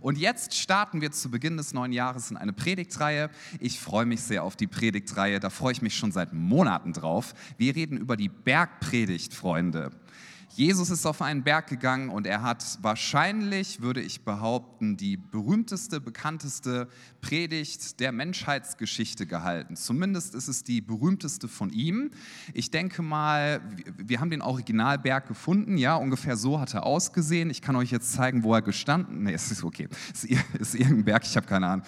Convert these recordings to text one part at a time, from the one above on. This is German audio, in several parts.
Und jetzt starten wir zu Beginn des neuen Jahres in eine Predigtreihe. Ich freue mich sehr auf die Predigtreihe, da freue ich mich schon seit Monaten drauf. Wir reden über die Bergpredigt, Freunde. Jesus ist auf einen Berg gegangen und er hat wahrscheinlich, würde ich behaupten, die berühmteste, bekannteste Predigt der Menschheitsgeschichte gehalten. Zumindest ist es die berühmteste von ihm. Ich denke mal, wir haben den Originalberg gefunden, ja, ungefähr so hat er ausgesehen. Ich kann euch jetzt zeigen, wo er gestanden Nee, es ist okay. Es ist irgendein Berg, ich habe keine Ahnung.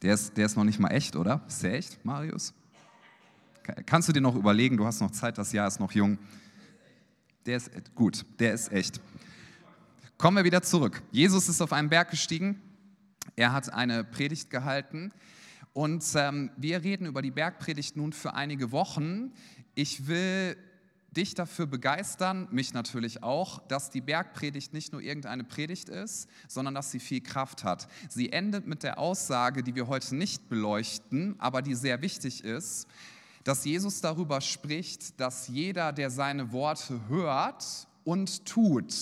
Der ist, der ist noch nicht mal echt, oder? Ist der echt, Marius? Kannst du dir noch überlegen, du hast noch Zeit, das Jahr ist noch jung. Der ist gut, der ist echt. Kommen wir wieder zurück. Jesus ist auf einen Berg gestiegen. Er hat eine Predigt gehalten. Und ähm, wir reden über die Bergpredigt nun für einige Wochen. Ich will dich dafür begeistern, mich natürlich auch, dass die Bergpredigt nicht nur irgendeine Predigt ist, sondern dass sie viel Kraft hat. Sie endet mit der Aussage, die wir heute nicht beleuchten, aber die sehr wichtig ist dass Jesus darüber spricht, dass jeder, der seine Worte hört und tut,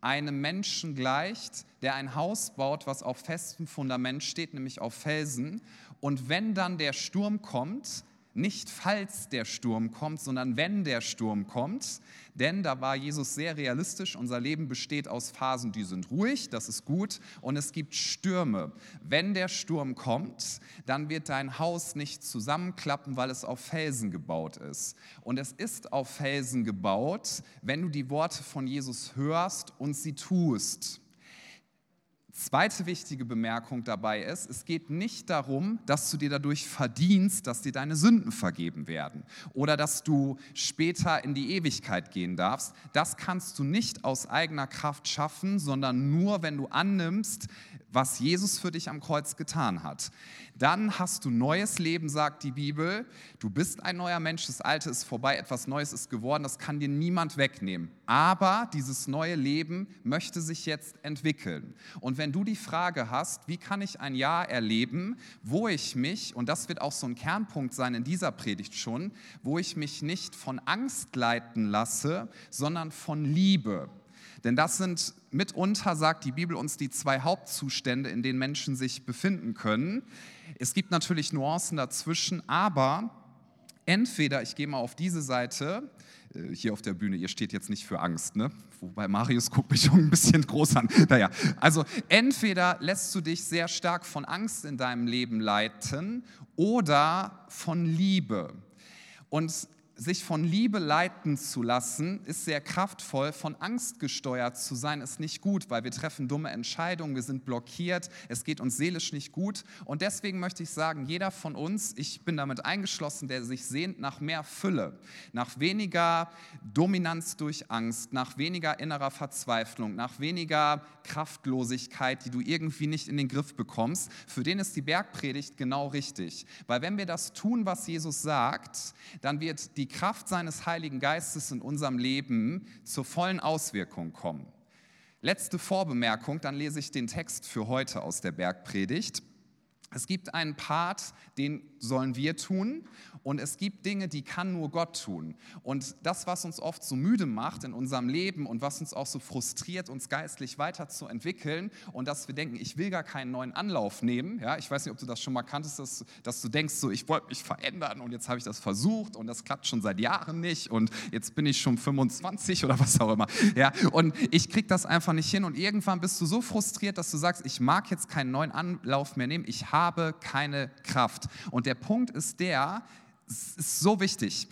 einem Menschen gleicht, der ein Haus baut, was auf festem Fundament steht, nämlich auf Felsen. Und wenn dann der Sturm kommt, nicht falls der Sturm kommt, sondern wenn der Sturm kommt. Denn da war Jesus sehr realistisch. Unser Leben besteht aus Phasen, die sind ruhig, das ist gut. Und es gibt Stürme. Wenn der Sturm kommt, dann wird dein Haus nicht zusammenklappen, weil es auf Felsen gebaut ist. Und es ist auf Felsen gebaut, wenn du die Worte von Jesus hörst und sie tust. Zweite wichtige Bemerkung dabei ist, es geht nicht darum, dass du dir dadurch verdienst, dass dir deine Sünden vergeben werden oder dass du später in die Ewigkeit gehen darfst. Das kannst du nicht aus eigener Kraft schaffen, sondern nur, wenn du annimmst, was Jesus für dich am Kreuz getan hat. Dann hast du neues Leben, sagt die Bibel. Du bist ein neuer Mensch, das Alte ist vorbei, etwas Neues ist geworden, das kann dir niemand wegnehmen. Aber dieses neue Leben möchte sich jetzt entwickeln. Und wenn du die Frage hast, wie kann ich ein Jahr erleben, wo ich mich, und das wird auch so ein Kernpunkt sein in dieser Predigt schon, wo ich mich nicht von Angst leiten lasse, sondern von Liebe. Denn das sind mitunter, sagt die Bibel uns, die zwei Hauptzustände, in denen Menschen sich befinden können. Es gibt natürlich Nuancen dazwischen, aber entweder ich gehe mal auf diese Seite, hier auf der Bühne, ihr steht jetzt nicht für Angst, ne? Wobei Marius guckt mich schon ein bisschen groß an. Naja, also entweder lässt du dich sehr stark von Angst in deinem Leben leiten oder von Liebe. Und sich von Liebe leiten zu lassen, ist sehr kraftvoll. Von Angst gesteuert zu sein, ist nicht gut, weil wir treffen dumme Entscheidungen, wir sind blockiert, es geht uns seelisch nicht gut. Und deswegen möchte ich sagen, jeder von uns, ich bin damit eingeschlossen, der sich sehnt nach mehr Fülle, nach weniger Dominanz durch Angst, nach weniger innerer Verzweiflung, nach weniger Kraftlosigkeit, die du irgendwie nicht in den Griff bekommst, für den ist die Bergpredigt genau richtig. Weil wenn wir das tun, was Jesus sagt, dann wird die die Kraft seines Heiligen Geistes in unserem Leben zur vollen Auswirkung kommen. Letzte Vorbemerkung, dann lese ich den Text für heute aus der Bergpredigt. Es gibt einen Part, den sollen wir tun und es gibt Dinge, die kann nur Gott tun. Und das, was uns oft so müde macht in unserem Leben und was uns auch so frustriert, uns geistlich weiterzuentwickeln und dass wir denken, ich will gar keinen neuen Anlauf nehmen. Ja, ich weiß nicht, ob du das schon mal kanntest, dass, dass du denkst, so, ich wollte mich verändern und jetzt habe ich das versucht und das klappt schon seit Jahren nicht und jetzt bin ich schon 25 oder was auch immer. Ja, und ich kriege das einfach nicht hin und irgendwann bist du so frustriert, dass du sagst, ich mag jetzt keinen neuen Anlauf mehr nehmen, ich habe keine Kraft. Und der Punkt ist der, es ist so wichtig.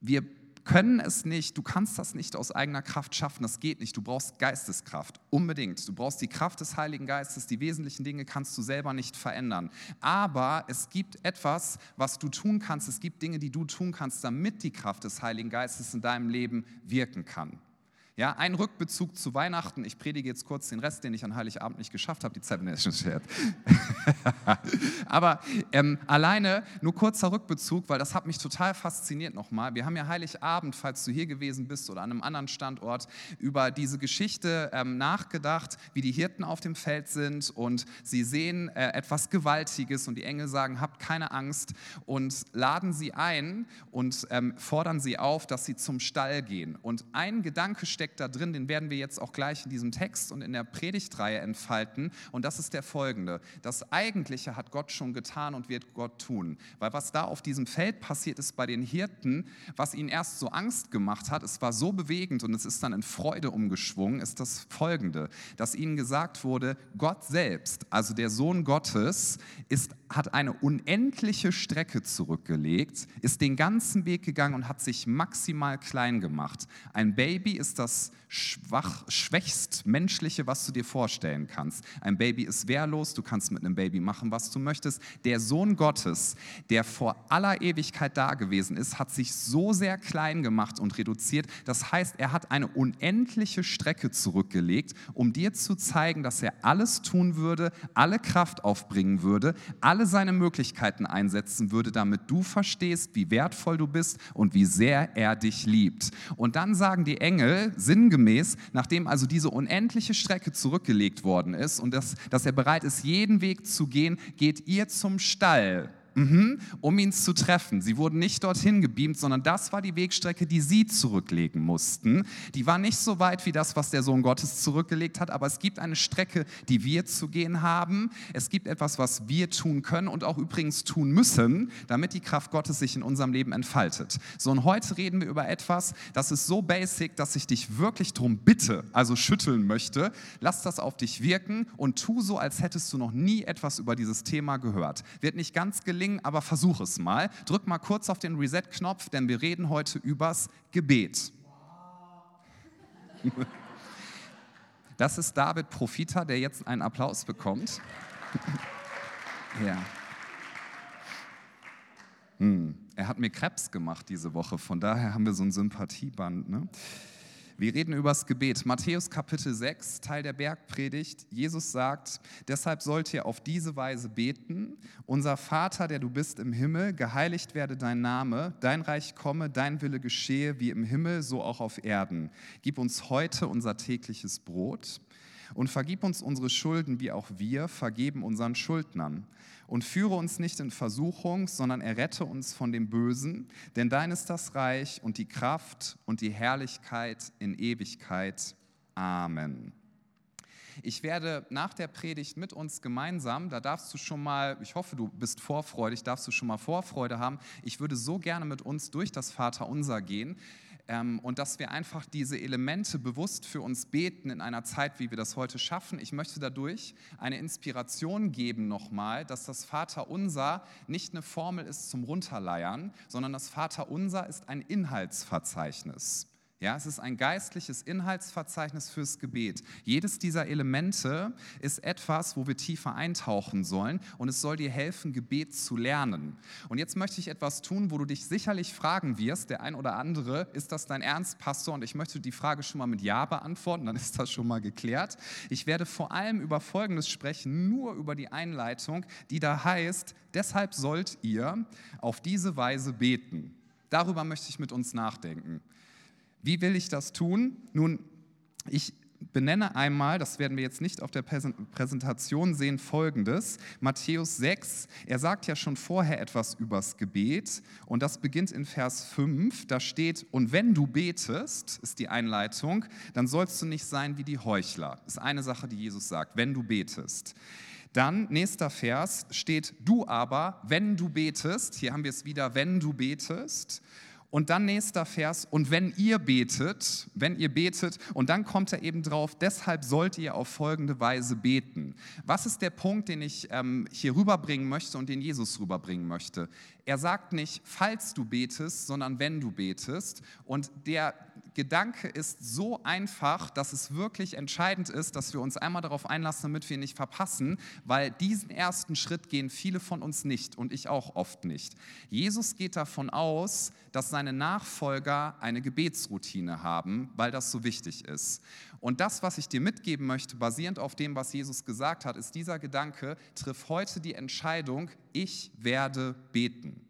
Wir können es nicht, du kannst das nicht aus eigener Kraft schaffen, das geht nicht. Du brauchst Geisteskraft, unbedingt. Du brauchst die Kraft des Heiligen Geistes, die wesentlichen Dinge kannst du selber nicht verändern. Aber es gibt etwas, was du tun kannst, es gibt Dinge, die du tun kannst, damit die Kraft des Heiligen Geistes in deinem Leben wirken kann. Ja, ein Rückbezug zu Weihnachten. Ich predige jetzt kurz den Rest, den ich an Heiligabend nicht geschafft habe. Die Zeit ich schon. Aber ähm, alleine nur kurzer Rückbezug, weil das hat mich total fasziniert nochmal. Wir haben ja Heiligabend, falls du hier gewesen bist oder an einem anderen Standort, über diese Geschichte ähm, nachgedacht, wie die Hirten auf dem Feld sind und sie sehen äh, etwas Gewaltiges und die Engel sagen, habt keine Angst und laden sie ein und ähm, fordern sie auf, dass sie zum Stall gehen. Und ein Gedanke stellt steckt da drin, den werden wir jetzt auch gleich in diesem Text und in der Predigtreihe entfalten. Und das ist der folgende. Das Eigentliche hat Gott schon getan und wird Gott tun. Weil was da auf diesem Feld passiert ist bei den Hirten, was ihnen erst so Angst gemacht hat, es war so bewegend und es ist dann in Freude umgeschwungen, ist das folgende, dass ihnen gesagt wurde, Gott selbst, also der Sohn Gottes, ist, hat eine unendliche Strecke zurückgelegt, ist den ganzen Weg gegangen und hat sich maximal klein gemacht. Ein Baby ist das schwach, schwächst menschliche, was du dir vorstellen kannst. Ein Baby ist wehrlos, du kannst mit einem Baby machen, was du möchtest. Der Sohn Gottes, der vor aller Ewigkeit da gewesen ist, hat sich so sehr klein gemacht und reduziert. Das heißt, er hat eine unendliche Strecke zurückgelegt, um dir zu zeigen, dass er alles tun würde, alle Kraft aufbringen würde, alle seine Möglichkeiten einsetzen würde, damit du verstehst, wie wertvoll du bist und wie sehr er dich liebt. Und dann sagen die Engel sinngemäß, nachdem also diese unendliche Strecke zurückgelegt worden ist und dass, dass er bereit ist, jeden Weg zu gehen, geht ihr zum Stall Mhm, um ihn zu treffen. Sie wurden nicht dorthin gebeamt, sondern das war die Wegstrecke, die sie zurücklegen mussten. Die war nicht so weit wie das, was der Sohn Gottes zurückgelegt hat, aber es gibt eine Strecke, die wir zu gehen haben. Es gibt etwas, was wir tun können und auch übrigens tun müssen, damit die Kraft Gottes sich in unserem Leben entfaltet. So, und heute reden wir über etwas, das ist so basic, dass ich dich wirklich darum bitte, also schütteln möchte. Lass das auf dich wirken und tu so, als hättest du noch nie etwas über dieses Thema gehört. Wird nicht ganz gelingen gelingen, aber versuch es mal. Drück mal kurz auf den Reset-Knopf, denn wir reden heute übers Gebet. Das ist David Profita, der jetzt einen Applaus bekommt. ja. Hm. Er hat mir Krebs gemacht diese Woche, von daher haben wir so ein Sympathieband. Ne? Wir reden über das Gebet. Matthäus Kapitel 6, Teil der Bergpredigt. Jesus sagt, deshalb sollt ihr auf diese Weise beten. Unser Vater, der du bist im Himmel, geheiligt werde dein Name, dein Reich komme, dein Wille geschehe, wie im Himmel, so auch auf Erden. Gib uns heute unser tägliches Brot und vergib uns unsere Schulden, wie auch wir vergeben unseren Schuldnern und führe uns nicht in Versuchung, sondern errette uns von dem Bösen, denn dein ist das Reich und die Kraft und die Herrlichkeit in Ewigkeit. Amen. Ich werde nach der Predigt mit uns gemeinsam, da darfst du schon mal, ich hoffe, du bist vorfreudig, darfst du schon mal Vorfreude haben. Ich würde so gerne mit uns durch das Vaterunser gehen. Ähm, und dass wir einfach diese Elemente bewusst für uns beten in einer Zeit, wie wir das heute schaffen. Ich möchte dadurch eine Inspiration geben nochmal, dass das Vaterunser nicht eine Formel ist zum Runterleiern, sondern das Vaterunser ist ein Inhaltsverzeichnis. Ja, es ist ein geistliches Inhaltsverzeichnis fürs Gebet. Jedes dieser Elemente ist etwas, wo wir tiefer eintauchen sollen und es soll dir helfen, Gebet zu lernen. Und jetzt möchte ich etwas tun, wo du dich sicherlich fragen wirst, der ein oder andere, ist das dein Ernst, Pastor? Und ich möchte die Frage schon mal mit Ja beantworten, dann ist das schon mal geklärt. Ich werde vor allem über Folgendes sprechen, nur über die Einleitung, die da heißt, deshalb sollt ihr auf diese Weise beten. Darüber möchte ich mit uns nachdenken. Wie will ich das tun? Nun, ich benenne einmal, das werden wir jetzt nicht auf der Präsentation sehen, folgendes. Matthäus 6, er sagt ja schon vorher etwas übers Gebet und das beginnt in Vers 5. Da steht, und wenn du betest, ist die Einleitung, dann sollst du nicht sein wie die Heuchler. Ist eine Sache, die Jesus sagt, wenn du betest. Dann, nächster Vers, steht, du aber, wenn du betest, hier haben wir es wieder, wenn du betest. Und dann nächster Vers, und wenn ihr betet, wenn ihr betet, und dann kommt er eben drauf, deshalb sollt ihr auf folgende Weise beten. Was ist der Punkt, den ich ähm, hier rüberbringen möchte und den Jesus rüberbringen möchte? Er sagt nicht, falls du betest, sondern wenn du betest. Und der Gedanke ist so einfach, dass es wirklich entscheidend ist, dass wir uns einmal darauf einlassen, damit wir ihn nicht verpassen, weil diesen ersten Schritt gehen viele von uns nicht und ich auch oft nicht. Jesus geht davon aus, dass seine Nachfolger eine Gebetsroutine haben, weil das so wichtig ist. Und das, was ich dir mitgeben möchte, basierend auf dem, was Jesus gesagt hat, ist dieser Gedanke, triff heute die Entscheidung, ich werde beten.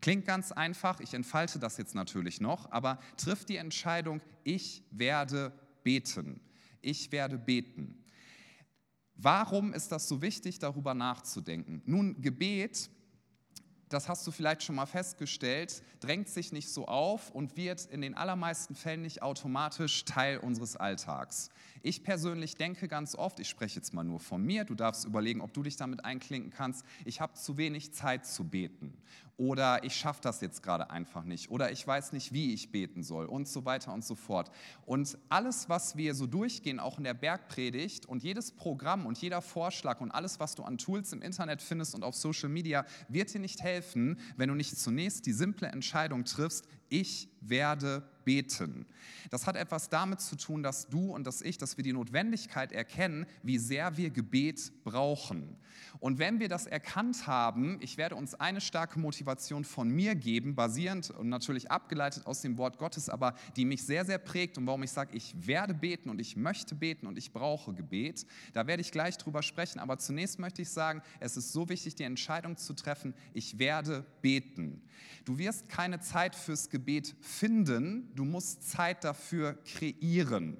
Klingt ganz einfach, ich entfalte das jetzt natürlich noch, aber triff die Entscheidung, ich werde beten. Ich werde beten. Warum ist das so wichtig, darüber nachzudenken? Nun, Gebet das hast du vielleicht schon mal festgestellt, drängt sich nicht so auf und wird in den allermeisten Fällen nicht automatisch Teil unseres Alltags. Ich persönlich denke ganz oft, ich spreche jetzt mal nur von mir, du darfst überlegen, ob du dich damit einklinken kannst, ich habe zu wenig Zeit zu beten oder ich schaffe das jetzt gerade einfach nicht oder ich weiß nicht, wie ich beten soll und so weiter und so fort. Und alles, was wir so durchgehen, auch in der Bergpredigt und jedes Programm und jeder Vorschlag und alles, was du an Tools im Internet findest und auf Social Media, wird dir nicht helfen, wenn du nicht zunächst die simple Entscheidung triffst, ich werde beten. Das hat etwas damit zu tun, dass du und dass ich, dass wir die Notwendigkeit erkennen, wie sehr wir Gebet brauchen. Und wenn wir das erkannt haben, ich werde uns eine starke Motivation von mir geben, basierend und natürlich abgeleitet aus dem Wort Gottes, aber die mich sehr, sehr prägt und warum ich sage, ich werde beten und ich möchte beten und ich brauche Gebet. Da werde ich gleich drüber sprechen, aber zunächst möchte ich sagen, es ist so wichtig, die Entscheidung zu treffen, ich werde beten. Du wirst keine Zeit fürs Gebet finden, du musst Zeit dafür kreieren.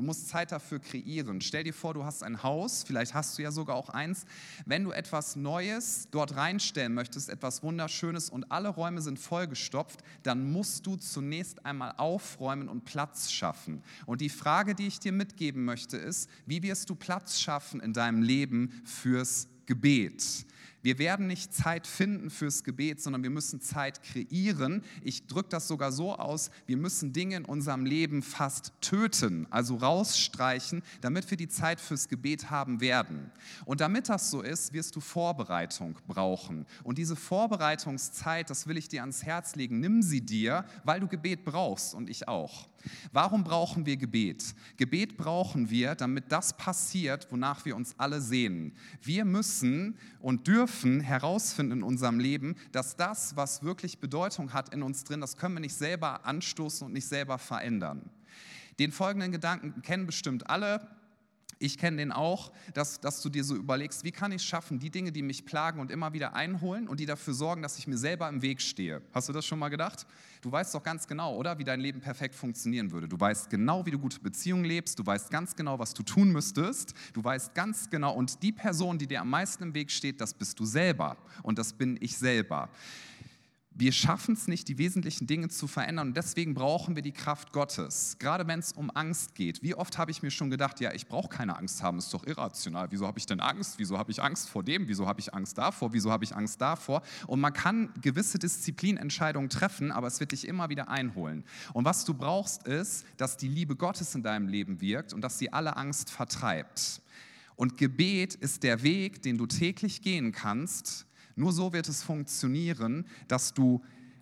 Du musst Zeit dafür kreieren. Stell dir vor, du hast ein Haus, vielleicht hast du ja sogar auch eins. Wenn du etwas Neues dort reinstellen möchtest, etwas Wunderschönes und alle Räume sind vollgestopft, dann musst du zunächst einmal aufräumen und Platz schaffen. Und die Frage, die ich dir mitgeben möchte, ist, wie wirst du Platz schaffen in deinem Leben fürs Gebet? Wir werden nicht Zeit finden fürs Gebet, sondern wir müssen Zeit kreieren. Ich drücke das sogar so aus, wir müssen Dinge in unserem Leben fast töten, also rausstreichen, damit wir die Zeit fürs Gebet haben werden. Und damit das so ist, wirst du Vorbereitung brauchen. Und diese Vorbereitungszeit, das will ich dir ans Herz legen, nimm sie dir, weil du Gebet brauchst und ich auch. Warum brauchen wir Gebet? Gebet brauchen wir, damit das passiert, wonach wir uns alle sehnen. Wir müssen und dürfen herausfinden in unserem Leben, dass das, was wirklich Bedeutung hat in uns drin, das können wir nicht selber anstoßen und nicht selber verändern. Den folgenden Gedanken kennen bestimmt alle ich kenne den auch, dass, dass du dir so überlegst, wie kann ich schaffen, die Dinge, die mich plagen und immer wieder einholen und die dafür sorgen, dass ich mir selber im Weg stehe. Hast du das schon mal gedacht? Du weißt doch ganz genau, oder? Wie dein Leben perfekt funktionieren würde. Du weißt genau, wie du gute Beziehungen lebst. Du weißt ganz genau, was du tun müsstest. Du weißt ganz genau, und die Person, die dir am meisten im Weg steht, das bist du selber. Und das bin ich selber. Wir schaffen es nicht, die wesentlichen Dinge zu verändern und deswegen brauchen wir die Kraft Gottes. Gerade wenn es um Angst geht. Wie oft habe ich mir schon gedacht, ja, ich brauche keine Angst haben, ist doch irrational. Wieso habe ich denn Angst? Wieso habe ich Angst vor dem? Wieso habe ich Angst davor? Wieso habe ich Angst davor? Und man kann gewisse Disziplinentscheidungen treffen, aber es wird dich immer wieder einholen. Und was du brauchst ist, dass die Liebe Gottes in deinem Leben wirkt und dass sie alle Angst vertreibt. Und Gebet ist der Weg, den du täglich gehen kannst, nur so wird es funktionieren, dass du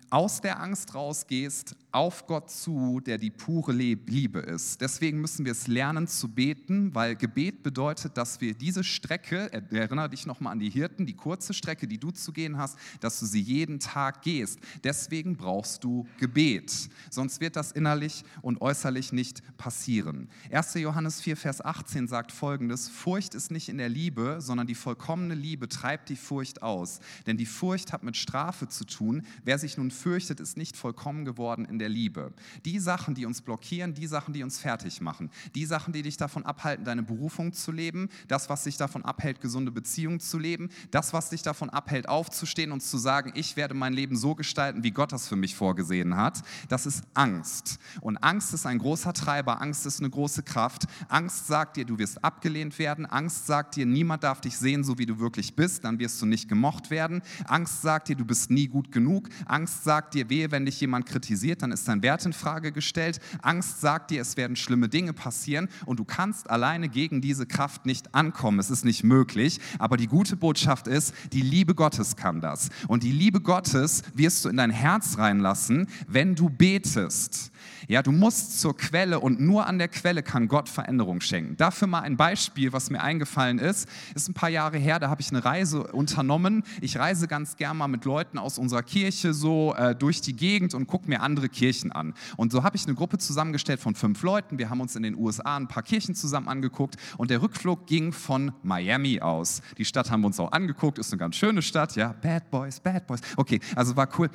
aus der Angst rausgehst, auf Gott zu, der die pure Liebe ist. Deswegen müssen wir es lernen zu beten, weil Gebet bedeutet, dass wir diese Strecke, erinnere dich nochmal an die Hirten, die kurze Strecke, die du zu gehen hast, dass du sie jeden Tag gehst. Deswegen brauchst du Gebet. Sonst wird das innerlich und äußerlich nicht passieren. 1. Johannes 4, Vers 18 sagt folgendes: Furcht ist nicht in der Liebe, sondern die vollkommene Liebe treibt die Furcht aus. Denn die Furcht hat mit Strafe zu tun. Wer sich nun fürchtet, ist nicht vollkommen geworden in der Liebe. Die Sachen, die uns blockieren, die Sachen, die uns fertig machen, die Sachen, die dich davon abhalten, deine Berufung zu leben, das, was dich davon abhält, gesunde Beziehungen zu leben, das, was dich davon abhält, aufzustehen und zu sagen, ich werde mein Leben so gestalten, wie Gott das für mich vorgesehen hat, das ist Angst. Und Angst ist ein großer Treiber, Angst ist eine große Kraft. Angst sagt dir, du wirst abgelehnt werden. Angst sagt dir, niemand darf dich sehen, so wie du wirklich bist, dann wirst du nicht gemocht werden. Angst sagt dir, du bist nie gut genug. Angst sagt dir, wehe, wenn dich jemand kritisiert, dann ist dein Wert in Frage gestellt. Angst sagt dir, es werden schlimme Dinge passieren und du kannst alleine gegen diese Kraft nicht ankommen. Es ist nicht möglich. Aber die gute Botschaft ist, die Liebe Gottes kann das. Und die Liebe Gottes wirst du in dein Herz reinlassen, wenn du betest. Ja, du musst zur Quelle und nur an der Quelle kann Gott Veränderung schenken. Dafür mal ein Beispiel, was mir eingefallen ist. Ist ein paar Jahre her, da habe ich eine Reise unternommen. Ich reise ganz gern mal mit Leuten aus unserer Kirche so äh, durch die Gegend und gucke mir andere Kirchen an. Und so habe ich eine Gruppe zusammengestellt von fünf Leuten. Wir haben uns in den USA ein paar Kirchen zusammen angeguckt und der Rückflug ging von Miami aus. Die Stadt haben wir uns auch angeguckt, ist eine ganz schöne Stadt, ja. Bad Boys, Bad Boys. Okay, also war cool.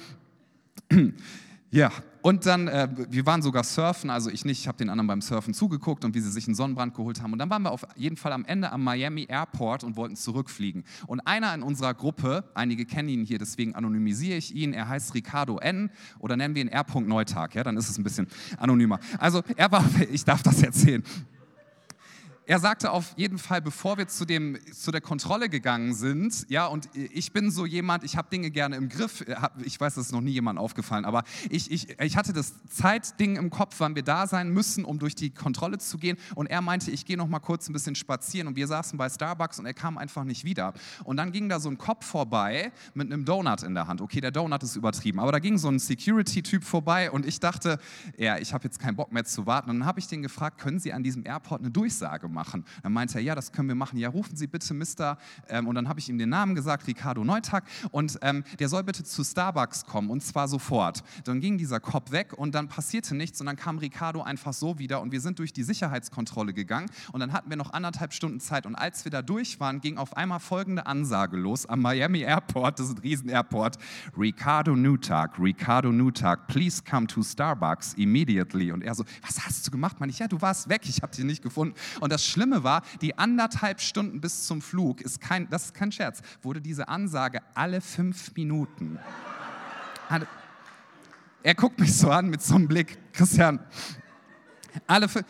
Ja, und dann, äh, wir waren sogar surfen, also ich nicht, ich habe den anderen beim Surfen zugeguckt und wie sie sich einen Sonnenbrand geholt haben. Und dann waren wir auf jeden Fall am Ende am Miami Airport und wollten zurückfliegen. Und einer in unserer Gruppe, einige kennen ihn hier, deswegen anonymisiere ich ihn, er heißt Ricardo N. oder nennen wir ihn R. Neutag, ja, dann ist es ein bisschen anonymer. Also er war, ich darf das erzählen, er sagte auf jeden Fall, bevor wir zu, dem, zu der Kontrolle gegangen sind, ja, und ich bin so jemand, ich habe Dinge gerne im Griff, ich weiß, das ist noch nie jemandem aufgefallen, aber ich, ich, ich hatte das Zeitding im Kopf, wann wir da sein müssen, um durch die Kontrolle zu gehen und er meinte, ich gehe noch mal kurz ein bisschen spazieren und wir saßen bei Starbucks und er kam einfach nicht wieder. Und dann ging da so ein Kopf vorbei mit einem Donut in der Hand. Okay, der Donut ist übertrieben, aber da ging so ein Security-Typ vorbei und ich dachte, ja, ich habe jetzt keinen Bock mehr zu warten. Und dann habe ich den gefragt, können Sie an diesem Airport eine Durchsage machen. Dann meinte er, ja, das können wir machen. Ja, rufen Sie bitte Mr. Ähm, und dann habe ich ihm den Namen gesagt, Ricardo Neutag. Und ähm, der soll bitte zu Starbucks kommen und zwar sofort. Dann ging dieser Cop weg und dann passierte nichts und dann kam Ricardo einfach so wieder und wir sind durch die Sicherheitskontrolle gegangen und dann hatten wir noch anderthalb Stunden Zeit und als wir da durch waren, ging auf einmal folgende Ansage los am Miami Airport, das ist ein Riesen-Airport. Ricardo Newtag, Ricardo Newtag, please come to Starbucks immediately. Und er so, was hast du gemacht? Meine ich, ja, du warst weg, ich habe dich nicht gefunden. Und das Schlimme war, die anderthalb Stunden bis zum Flug, ist kein, das ist kein Scherz, wurde diese Ansage alle fünf Minuten. Er guckt mich so an mit so einem Blick, Christian, alle fünf,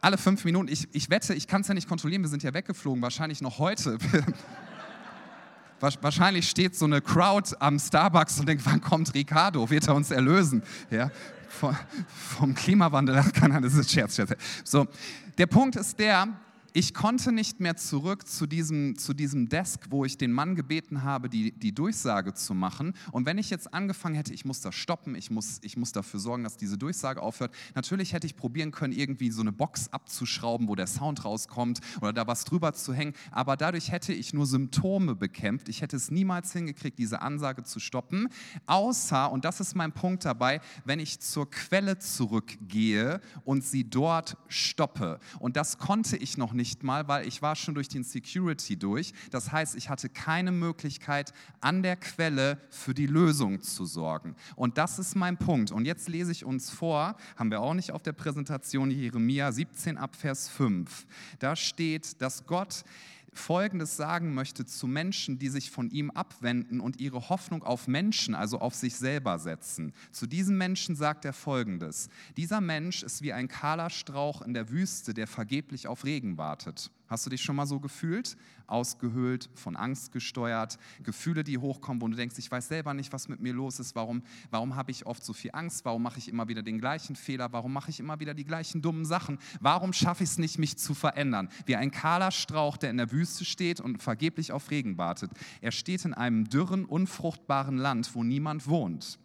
alle fünf Minuten, ich, ich wette, ich kann es ja nicht kontrollieren, wir sind ja weggeflogen, wahrscheinlich noch heute. Wahrscheinlich steht so eine Crowd am Starbucks und denkt, wann kommt Ricardo? Wird er uns erlösen? Ja, vom Klimawandel, keine Ahnung, das ist Scherz, Scherz. So, der Punkt ist der, ich konnte nicht mehr zurück zu diesem, zu diesem Desk, wo ich den Mann gebeten habe, die, die Durchsage zu machen. Und wenn ich jetzt angefangen hätte, ich muss das stoppen, ich muss, ich muss dafür sorgen, dass diese Durchsage aufhört. Natürlich hätte ich probieren können, irgendwie so eine Box abzuschrauben, wo der Sound rauskommt oder da was drüber zu hängen. Aber dadurch hätte ich nur Symptome bekämpft. Ich hätte es niemals hingekriegt, diese Ansage zu stoppen. Außer, und das ist mein Punkt dabei, wenn ich zur Quelle zurückgehe und sie dort stoppe. Und das konnte ich noch nicht nicht mal, weil ich war schon durch den Security durch. Das heißt, ich hatte keine Möglichkeit, an der Quelle für die Lösung zu sorgen. Und das ist mein Punkt. Und jetzt lese ich uns vor, haben wir auch nicht auf der Präsentation, Jeremia 17 ab Vers 5. Da steht, dass Gott Folgendes sagen möchte zu Menschen, die sich von ihm abwenden und ihre Hoffnung auf Menschen, also auf sich selber setzen. Zu diesen Menschen sagt er Folgendes. Dieser Mensch ist wie ein kahler Strauch in der Wüste, der vergeblich auf Regen wartet. Hast du dich schon mal so gefühlt? Ausgehöhlt, von Angst gesteuert, Gefühle, die hochkommen, wo du denkst, ich weiß selber nicht, was mit mir los ist, warum, warum habe ich oft so viel Angst, warum mache ich immer wieder den gleichen Fehler, warum mache ich immer wieder die gleichen dummen Sachen, warum schaffe ich es nicht, mich zu verändern? Wie ein kahler Strauch, der in der Wüste steht und vergeblich auf Regen wartet. Er steht in einem dürren, unfruchtbaren Land, wo niemand wohnt.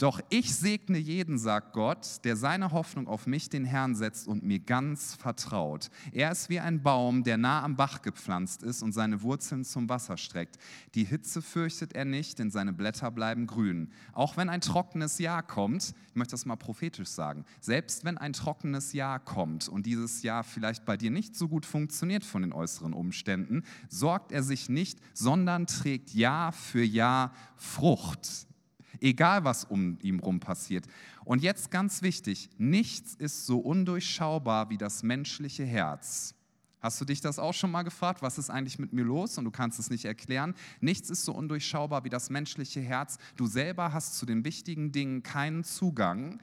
Doch ich segne jeden, sagt Gott, der seine Hoffnung auf mich, den Herrn, setzt und mir ganz vertraut. Er ist wie ein Baum, der nah am Bach gepflanzt ist und seine Wurzeln zum Wasser streckt. Die Hitze fürchtet er nicht, denn seine Blätter bleiben grün. Auch wenn ein trockenes Jahr kommt, ich möchte das mal prophetisch sagen, selbst wenn ein trockenes Jahr kommt und dieses Jahr vielleicht bei dir nicht so gut funktioniert von den äußeren Umständen, sorgt er sich nicht, sondern trägt Jahr für Jahr Frucht egal was um ihn rum passiert. Und jetzt ganz wichtig, nichts ist so undurchschaubar wie das menschliche Herz. Hast du dich das auch schon mal gefragt? Was ist eigentlich mit mir los? Und du kannst es nicht erklären. Nichts ist so undurchschaubar wie das menschliche Herz. Du selber hast zu den wichtigen Dingen keinen Zugang.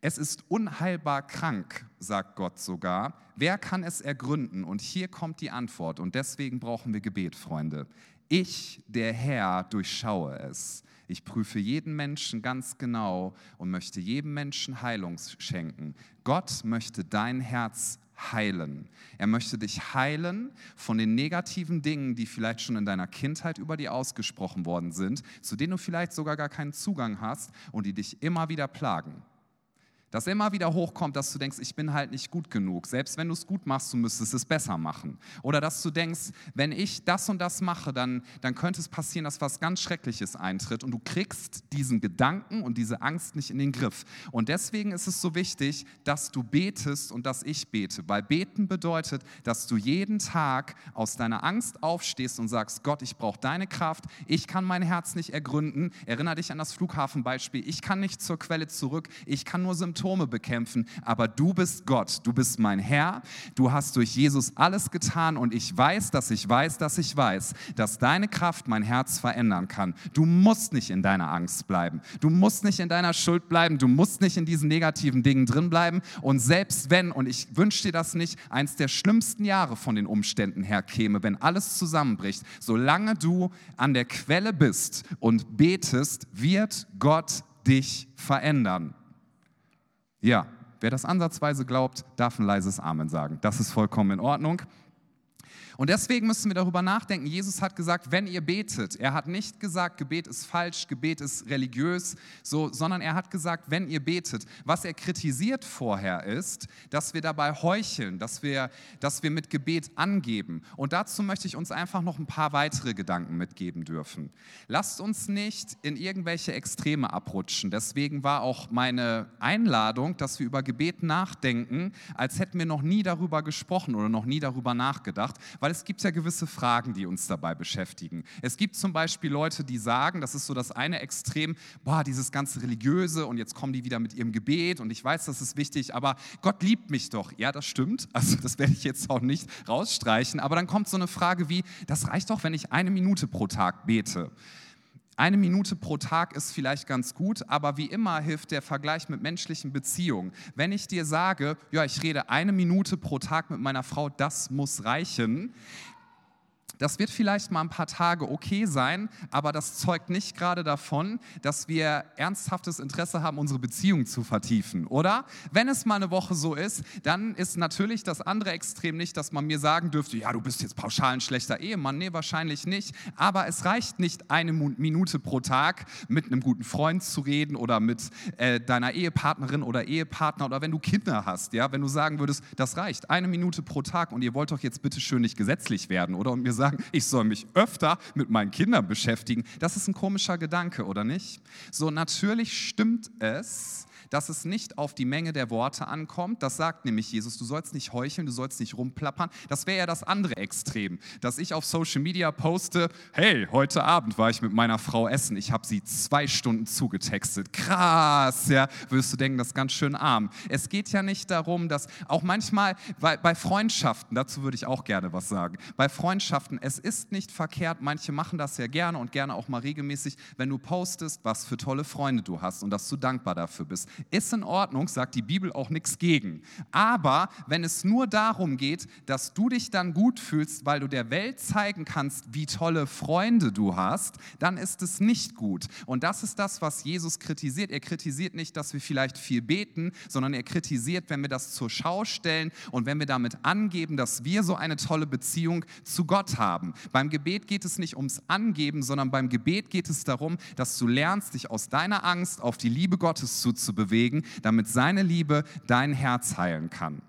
Es ist unheilbar krank, sagt Gott sogar. Wer kann es ergründen? Und hier kommt die Antwort. Und deswegen brauchen wir Gebet, Freunde. Ich, der Herr, durchschaue es. Ich prüfe jeden Menschen ganz genau und möchte jedem Menschen Heilung schenken. Gott möchte dein Herz heilen. Er möchte dich heilen von den negativen Dingen, die vielleicht schon in deiner Kindheit über dir ausgesprochen worden sind, zu denen du vielleicht sogar gar keinen Zugang hast und die dich immer wieder plagen. Dass immer wieder hochkommt, dass du denkst, ich bin halt nicht gut genug. Selbst wenn du es gut machst, du müsstest es besser machen. Oder dass du denkst, wenn ich das und das mache, dann, dann könnte es passieren, dass was ganz Schreckliches eintritt. Und du kriegst diesen Gedanken und diese Angst nicht in den Griff. Und deswegen ist es so wichtig, dass du betest und dass ich bete. Weil beten bedeutet, dass du jeden Tag aus deiner Angst aufstehst und sagst, Gott, ich brauche deine Kraft. Ich kann mein Herz nicht ergründen. Erinnere dich an das Flughafenbeispiel. Ich kann nicht zur Quelle zurück. Ich kann nur Symptome Symptome bekämpfen, aber du bist Gott, du bist mein Herr, du hast durch Jesus alles getan und ich weiß, dass ich weiß, dass ich weiß, dass deine Kraft mein Herz verändern kann. Du musst nicht in deiner Angst bleiben, du musst nicht in deiner Schuld bleiben, du musst nicht in diesen negativen Dingen drin bleiben und selbst wenn, und ich wünsche dir das nicht, eins der schlimmsten Jahre von den Umständen her käme, wenn alles zusammenbricht, solange du an der Quelle bist und betest, wird Gott dich verändern. Ja, wer das ansatzweise glaubt, darf ein leises Amen sagen. Das ist vollkommen in Ordnung. Und deswegen müssen wir darüber nachdenken. Jesus hat gesagt, wenn ihr betet, er hat nicht gesagt, Gebet ist falsch, Gebet ist religiös, so, sondern er hat gesagt, wenn ihr betet. Was er kritisiert vorher ist, dass wir dabei heucheln, dass wir, dass wir mit Gebet angeben. Und dazu möchte ich uns einfach noch ein paar weitere Gedanken mitgeben dürfen. Lasst uns nicht in irgendwelche Extreme abrutschen. Deswegen war auch meine Einladung, dass wir über Gebet nachdenken, als hätten wir noch nie darüber gesprochen oder noch nie darüber nachgedacht, weil es gibt ja gewisse Fragen, die uns dabei beschäftigen. Es gibt zum Beispiel Leute, die sagen, das ist so das eine Extrem, boah, dieses ganze Religiöse und jetzt kommen die wieder mit ihrem Gebet und ich weiß, das ist wichtig, aber Gott liebt mich doch. Ja, das stimmt, also das werde ich jetzt auch nicht rausstreichen, aber dann kommt so eine Frage wie, das reicht doch, wenn ich eine Minute pro Tag bete. Eine Minute pro Tag ist vielleicht ganz gut, aber wie immer hilft der Vergleich mit menschlichen Beziehungen. Wenn ich dir sage, ja, ich rede eine Minute pro Tag mit meiner Frau, das muss reichen, das wird vielleicht mal ein paar Tage okay sein, aber das zeugt nicht gerade davon, dass wir ernsthaftes Interesse haben, unsere Beziehung zu vertiefen, oder? Wenn es mal eine Woche so ist, dann ist natürlich das andere Extrem nicht, dass man mir sagen dürfte, ja, du bist jetzt pauschal ein schlechter Ehemann. Nee, wahrscheinlich nicht. Aber es reicht nicht eine Minute pro Tag mit einem guten Freund zu reden oder mit äh, deiner Ehepartnerin oder Ehepartner oder wenn du Kinder hast, ja, wenn du sagen würdest, das reicht, eine Minute pro Tag und ihr wollt doch jetzt bitte schön nicht gesetzlich werden, oder? Und mir sagen, sagen, ich soll mich öfter mit meinen Kindern beschäftigen. Das ist ein komischer Gedanke, oder nicht? So, natürlich stimmt es, dass es nicht auf die Menge der Worte ankommt. Das sagt nämlich Jesus, du sollst nicht heucheln, du sollst nicht rumplappern. Das wäre ja das andere Extrem, dass ich auf Social Media poste, hey, heute Abend war ich mit meiner Frau essen, ich habe sie zwei Stunden zugetextet. Krass, ja, wirst du denken, das ist ganz schön arm. Es geht ja nicht darum, dass auch manchmal bei, bei Freundschaften, dazu würde ich auch gerne was sagen, bei Freundschaften, es ist nicht verkehrt, manche machen das ja gerne und gerne auch mal regelmäßig, wenn du postest, was für tolle Freunde du hast und dass du dankbar dafür bist ist in Ordnung, sagt die Bibel auch nichts gegen. Aber wenn es nur darum geht, dass du dich dann gut fühlst, weil du der Welt zeigen kannst, wie tolle Freunde du hast, dann ist es nicht gut. Und das ist das, was Jesus kritisiert. Er kritisiert nicht, dass wir vielleicht viel beten, sondern er kritisiert, wenn wir das zur Schau stellen und wenn wir damit angeben, dass wir so eine tolle Beziehung zu Gott haben. Beim Gebet geht es nicht ums Angeben, sondern beim Gebet geht es darum, dass du lernst, dich aus deiner Angst auf die Liebe Gottes zuzubewegen bewegen, damit seine Liebe dein Herz heilen kann.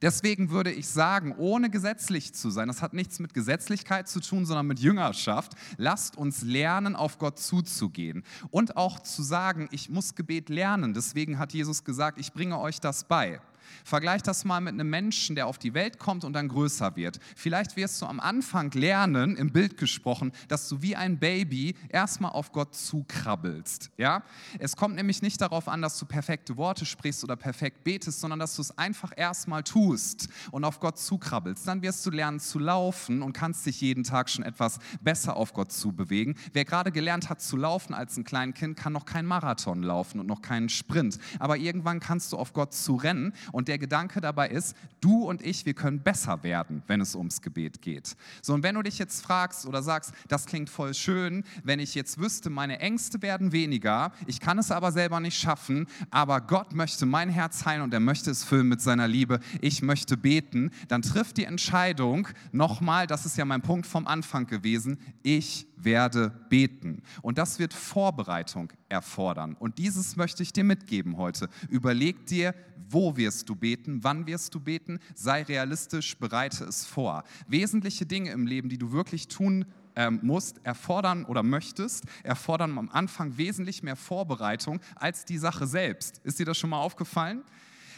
Deswegen würde ich sagen, ohne gesetzlich zu sein, das hat nichts mit Gesetzlichkeit zu tun, sondern mit Jüngerschaft, lasst uns lernen, auf Gott zuzugehen und auch zu sagen, ich muss Gebet lernen. Deswegen hat Jesus gesagt, ich bringe euch das bei. Vergleich das mal mit einem Menschen, der auf die Welt kommt und dann größer wird. Vielleicht wirst du am Anfang lernen, im Bild gesprochen, dass du wie ein Baby erstmal auf Gott zukrabbelst. Ja? Es kommt nämlich nicht darauf an, dass du perfekte Worte sprichst oder perfekt betest, sondern dass du es einfach erstmal tust und auf Gott zukrabbelst. Dann wirst du lernen zu laufen und kannst dich jeden Tag schon etwas besser auf Gott zubewegen. Wer gerade gelernt hat zu laufen als ein kleines Kind, kann noch keinen Marathon laufen und noch keinen Sprint. Aber irgendwann kannst du auf Gott zu rennen und der Gedanke dabei ist, du und ich, wir können besser werden, wenn es ums Gebet geht. So, und wenn du dich jetzt fragst oder sagst, das klingt voll schön, wenn ich jetzt wüsste, meine Ängste werden weniger, ich kann es aber selber nicht schaffen, aber Gott möchte mein Herz heilen und er möchte es füllen mit seiner Liebe, ich möchte beten, dann trifft die Entscheidung nochmal, das ist ja mein Punkt vom Anfang gewesen, ich werde beten. Und das wird Vorbereitung. erfordern. Und dieses möchte ich dir mitgeben heute. Überleg dir, wo wirst du beten, wann wirst du beten, sei realistisch, bereite es vor. Wesentliche Dinge im Leben, die du wirklich tun ähm, musst, erfordern oder möchtest, erfordern am Anfang wesentlich mehr Vorbereitung als die Sache selbst. Ist dir das schon mal aufgefallen?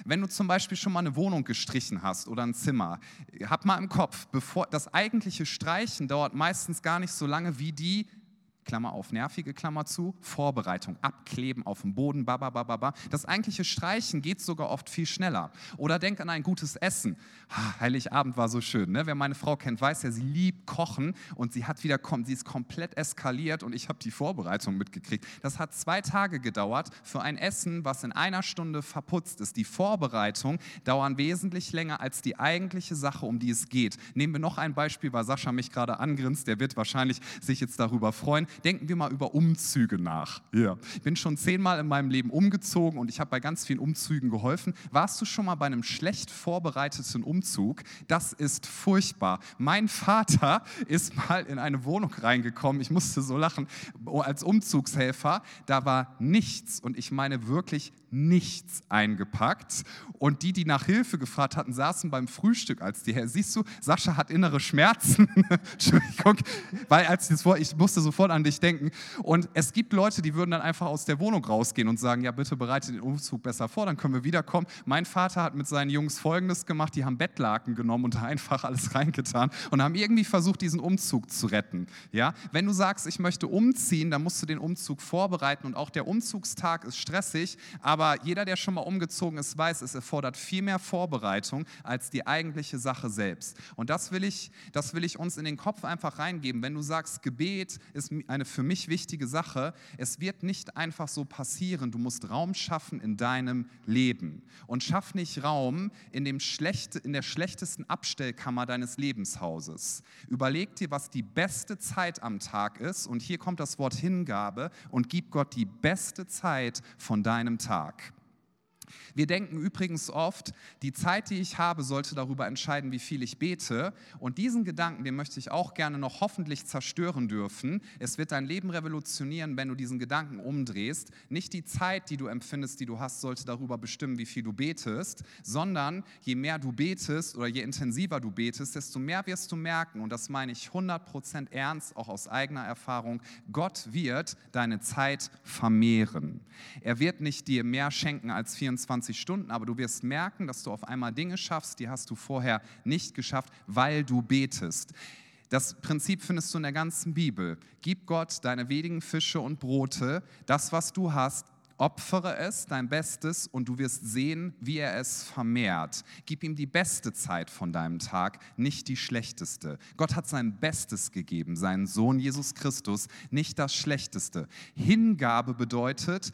Wenn du zum Beispiel schon mal eine Wohnung gestrichen hast oder ein Zimmer, hab mal im Kopf, bevor das eigentliche Streichen dauert meistens gar nicht so lange wie die Klammer auf, nervige Klammer zu, Vorbereitung, abkleben auf dem Boden, bababababa. Das eigentliche Streichen geht sogar oft viel schneller. Oder denk an ein gutes Essen. Heiligabend war so schön. Ne? Wer meine Frau kennt, weiß ja, sie liebt Kochen und sie hat wieder, sie ist komplett eskaliert und ich habe die Vorbereitung mitgekriegt. Das hat zwei Tage gedauert für ein Essen, was in einer Stunde verputzt ist. Die Vorbereitung dauern wesentlich länger als die eigentliche Sache, um die es geht. Nehmen wir noch ein Beispiel, weil Sascha mich gerade angrinst. Der wird wahrscheinlich sich jetzt darüber freuen denken wir mal über Umzüge nach. Ja. Ich bin schon zehnmal in meinem Leben umgezogen und ich habe bei ganz vielen Umzügen geholfen. Warst du schon mal bei einem schlecht vorbereiteten Umzug? Das ist furchtbar. Mein Vater ist mal in eine Wohnung reingekommen. Ich musste so lachen. Als Umzugshelfer, da war nichts und ich meine wirklich nichts eingepackt. Und die, die nach Hilfe gefragt hatten, saßen beim Frühstück als die her. Siehst du, Sascha hat innere Schmerzen. Entschuldigung, weil als ich, das, ich musste sofort an dich denken. Und es gibt Leute, die würden dann einfach aus der Wohnung rausgehen und sagen, ja, bitte bereite den Umzug besser vor, dann können wir wiederkommen. Mein Vater hat mit seinen Jungs Folgendes gemacht, die haben Bettlaken genommen und da einfach alles reingetan und haben irgendwie versucht, diesen Umzug zu retten. Ja? Wenn du sagst, ich möchte umziehen, dann musst du den Umzug vorbereiten und auch der Umzugstag ist stressig, aber jeder, der schon mal umgezogen ist, weiß, es erfordert viel mehr Vorbereitung als die eigentliche Sache selbst. Und das will ich, das will ich uns in den Kopf einfach reingeben. Wenn du sagst, Gebet ist eine für mich wichtige Sache. Es wird nicht einfach so passieren. Du musst Raum schaffen in deinem Leben. Und schaff nicht Raum in, dem schlechte, in der schlechtesten Abstellkammer deines Lebenshauses. Überleg dir, was die beste Zeit am Tag ist. Und hier kommt das Wort Hingabe und gib Gott die beste Zeit von deinem Tag. rock. Wir denken übrigens oft, die Zeit, die ich habe, sollte darüber entscheiden, wie viel ich bete. Und diesen Gedanken, den möchte ich auch gerne noch hoffentlich zerstören dürfen. Es wird dein Leben revolutionieren, wenn du diesen Gedanken umdrehst. Nicht die Zeit, die du empfindest, die du hast, sollte darüber bestimmen, wie viel du betest, sondern je mehr du betest oder je intensiver du betest, desto mehr wirst du merken, und das meine ich 100% ernst, auch aus eigener Erfahrung, Gott wird deine Zeit vermehren. Er wird nicht dir mehr schenken als 24 24 Stunden, aber du wirst merken, dass du auf einmal Dinge schaffst, die hast du vorher nicht geschafft, weil du betest. Das Prinzip findest du in der ganzen Bibel. Gib Gott deine wenigen Fische und Brote, das, was du hast, opfere es, dein Bestes, und du wirst sehen, wie er es vermehrt. Gib ihm die beste Zeit von deinem Tag, nicht die schlechteste. Gott hat sein Bestes gegeben, seinen Sohn Jesus Christus, nicht das Schlechteste. Hingabe bedeutet,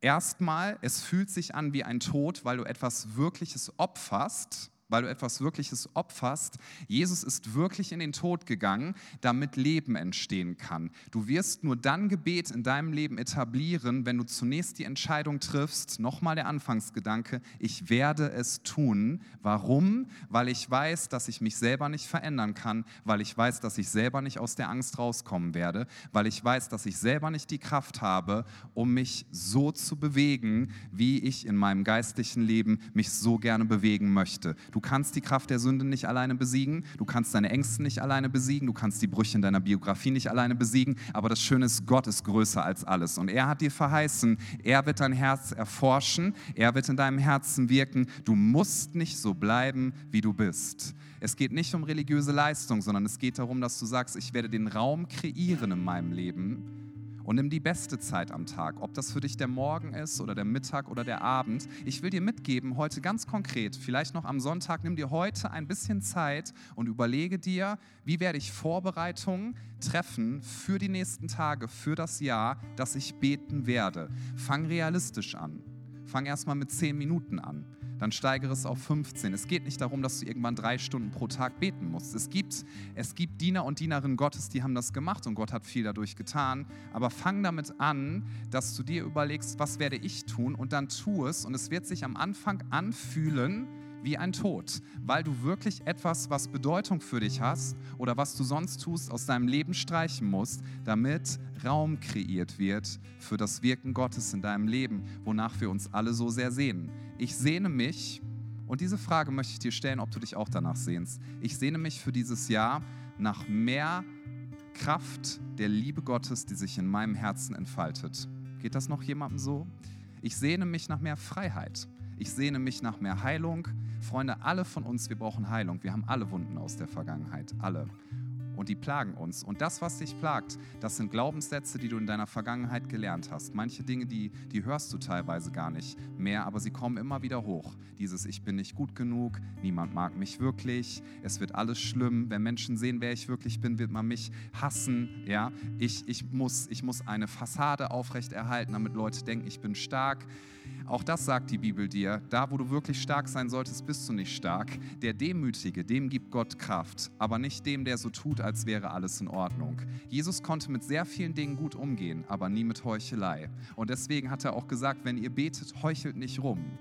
Erstmal, es fühlt sich an wie ein Tod, weil du etwas Wirkliches opferst weil du etwas Wirkliches opferst. Jesus ist wirklich in den Tod gegangen, damit Leben entstehen kann. Du wirst nur dann Gebet in deinem Leben etablieren, wenn du zunächst die Entscheidung triffst, nochmal der Anfangsgedanke, ich werde es tun. Warum? Weil ich weiß, dass ich mich selber nicht verändern kann, weil ich weiß, dass ich selber nicht aus der Angst rauskommen werde, weil ich weiß, dass ich selber nicht die Kraft habe, um mich so zu bewegen, wie ich in meinem geistlichen Leben mich so gerne bewegen möchte. Du Du kannst die Kraft der Sünde nicht alleine besiegen, du kannst deine Ängste nicht alleine besiegen, du kannst die Brüche in deiner Biografie nicht alleine besiegen, aber das Schöne ist, Gott ist größer als alles. Und er hat dir verheißen, er wird dein Herz erforschen, er wird in deinem Herzen wirken. Du musst nicht so bleiben, wie du bist. Es geht nicht um religiöse Leistung, sondern es geht darum, dass du sagst, ich werde den Raum kreieren in meinem Leben und nimm die beste Zeit am Tag, ob das für dich der Morgen ist oder der Mittag oder der Abend. Ich will dir mitgeben, heute ganz konkret, vielleicht noch am Sonntag, nimm dir heute ein bisschen Zeit und überlege dir, wie werde ich Vorbereitungen treffen für die nächsten Tage, für das Jahr, dass ich beten werde. Fang realistisch an. Fang erstmal mit zehn Minuten an dann steigere es auf 15. Es geht nicht darum, dass du irgendwann drei Stunden pro Tag beten musst. Es gibt, es gibt Diener und Dienerinnen Gottes, die haben das gemacht und Gott hat viel dadurch getan. Aber fang damit an, dass du dir überlegst, was werde ich tun und dann tu es. Und es wird sich am Anfang anfühlen wie ein Tod, weil du wirklich etwas, was Bedeutung für dich hast oder was du sonst tust, aus deinem Leben streichen musst, damit Raum kreiert wird für das Wirken Gottes in deinem Leben, wonach wir uns alle so sehr sehnen. Ich sehne mich, und diese Frage möchte ich dir stellen, ob du dich auch danach sehnst. Ich sehne mich für dieses Jahr nach mehr Kraft der Liebe Gottes, die sich in meinem Herzen entfaltet. Geht das noch jemandem so? Ich sehne mich nach mehr Freiheit. Ich sehne mich nach mehr Heilung. Freunde, alle von uns, wir brauchen Heilung. Wir haben alle Wunden aus der Vergangenheit. Alle und die plagen uns. Und das, was dich plagt, das sind Glaubenssätze, die du in deiner Vergangenheit gelernt hast. Manche Dinge, die, die hörst du teilweise gar nicht mehr, aber sie kommen immer wieder hoch. Dieses Ich bin nicht gut genug, niemand mag mich wirklich, es wird alles schlimm. Wenn Menschen sehen, wer ich wirklich bin, wird man mich hassen. Ja? Ich, ich, muss, ich muss eine Fassade aufrechterhalten, damit Leute denken, ich bin stark. Auch das sagt die Bibel dir. Da, wo du wirklich stark sein solltest, bist du nicht stark. Der Demütige, dem gibt Gott Kraft, aber nicht dem, der so tut, als wäre alles in Ordnung. Jesus konnte mit sehr vielen Dingen gut umgehen, aber nie mit Heuchelei. Und deswegen hat er auch gesagt, wenn ihr betet, heuchelt nicht rum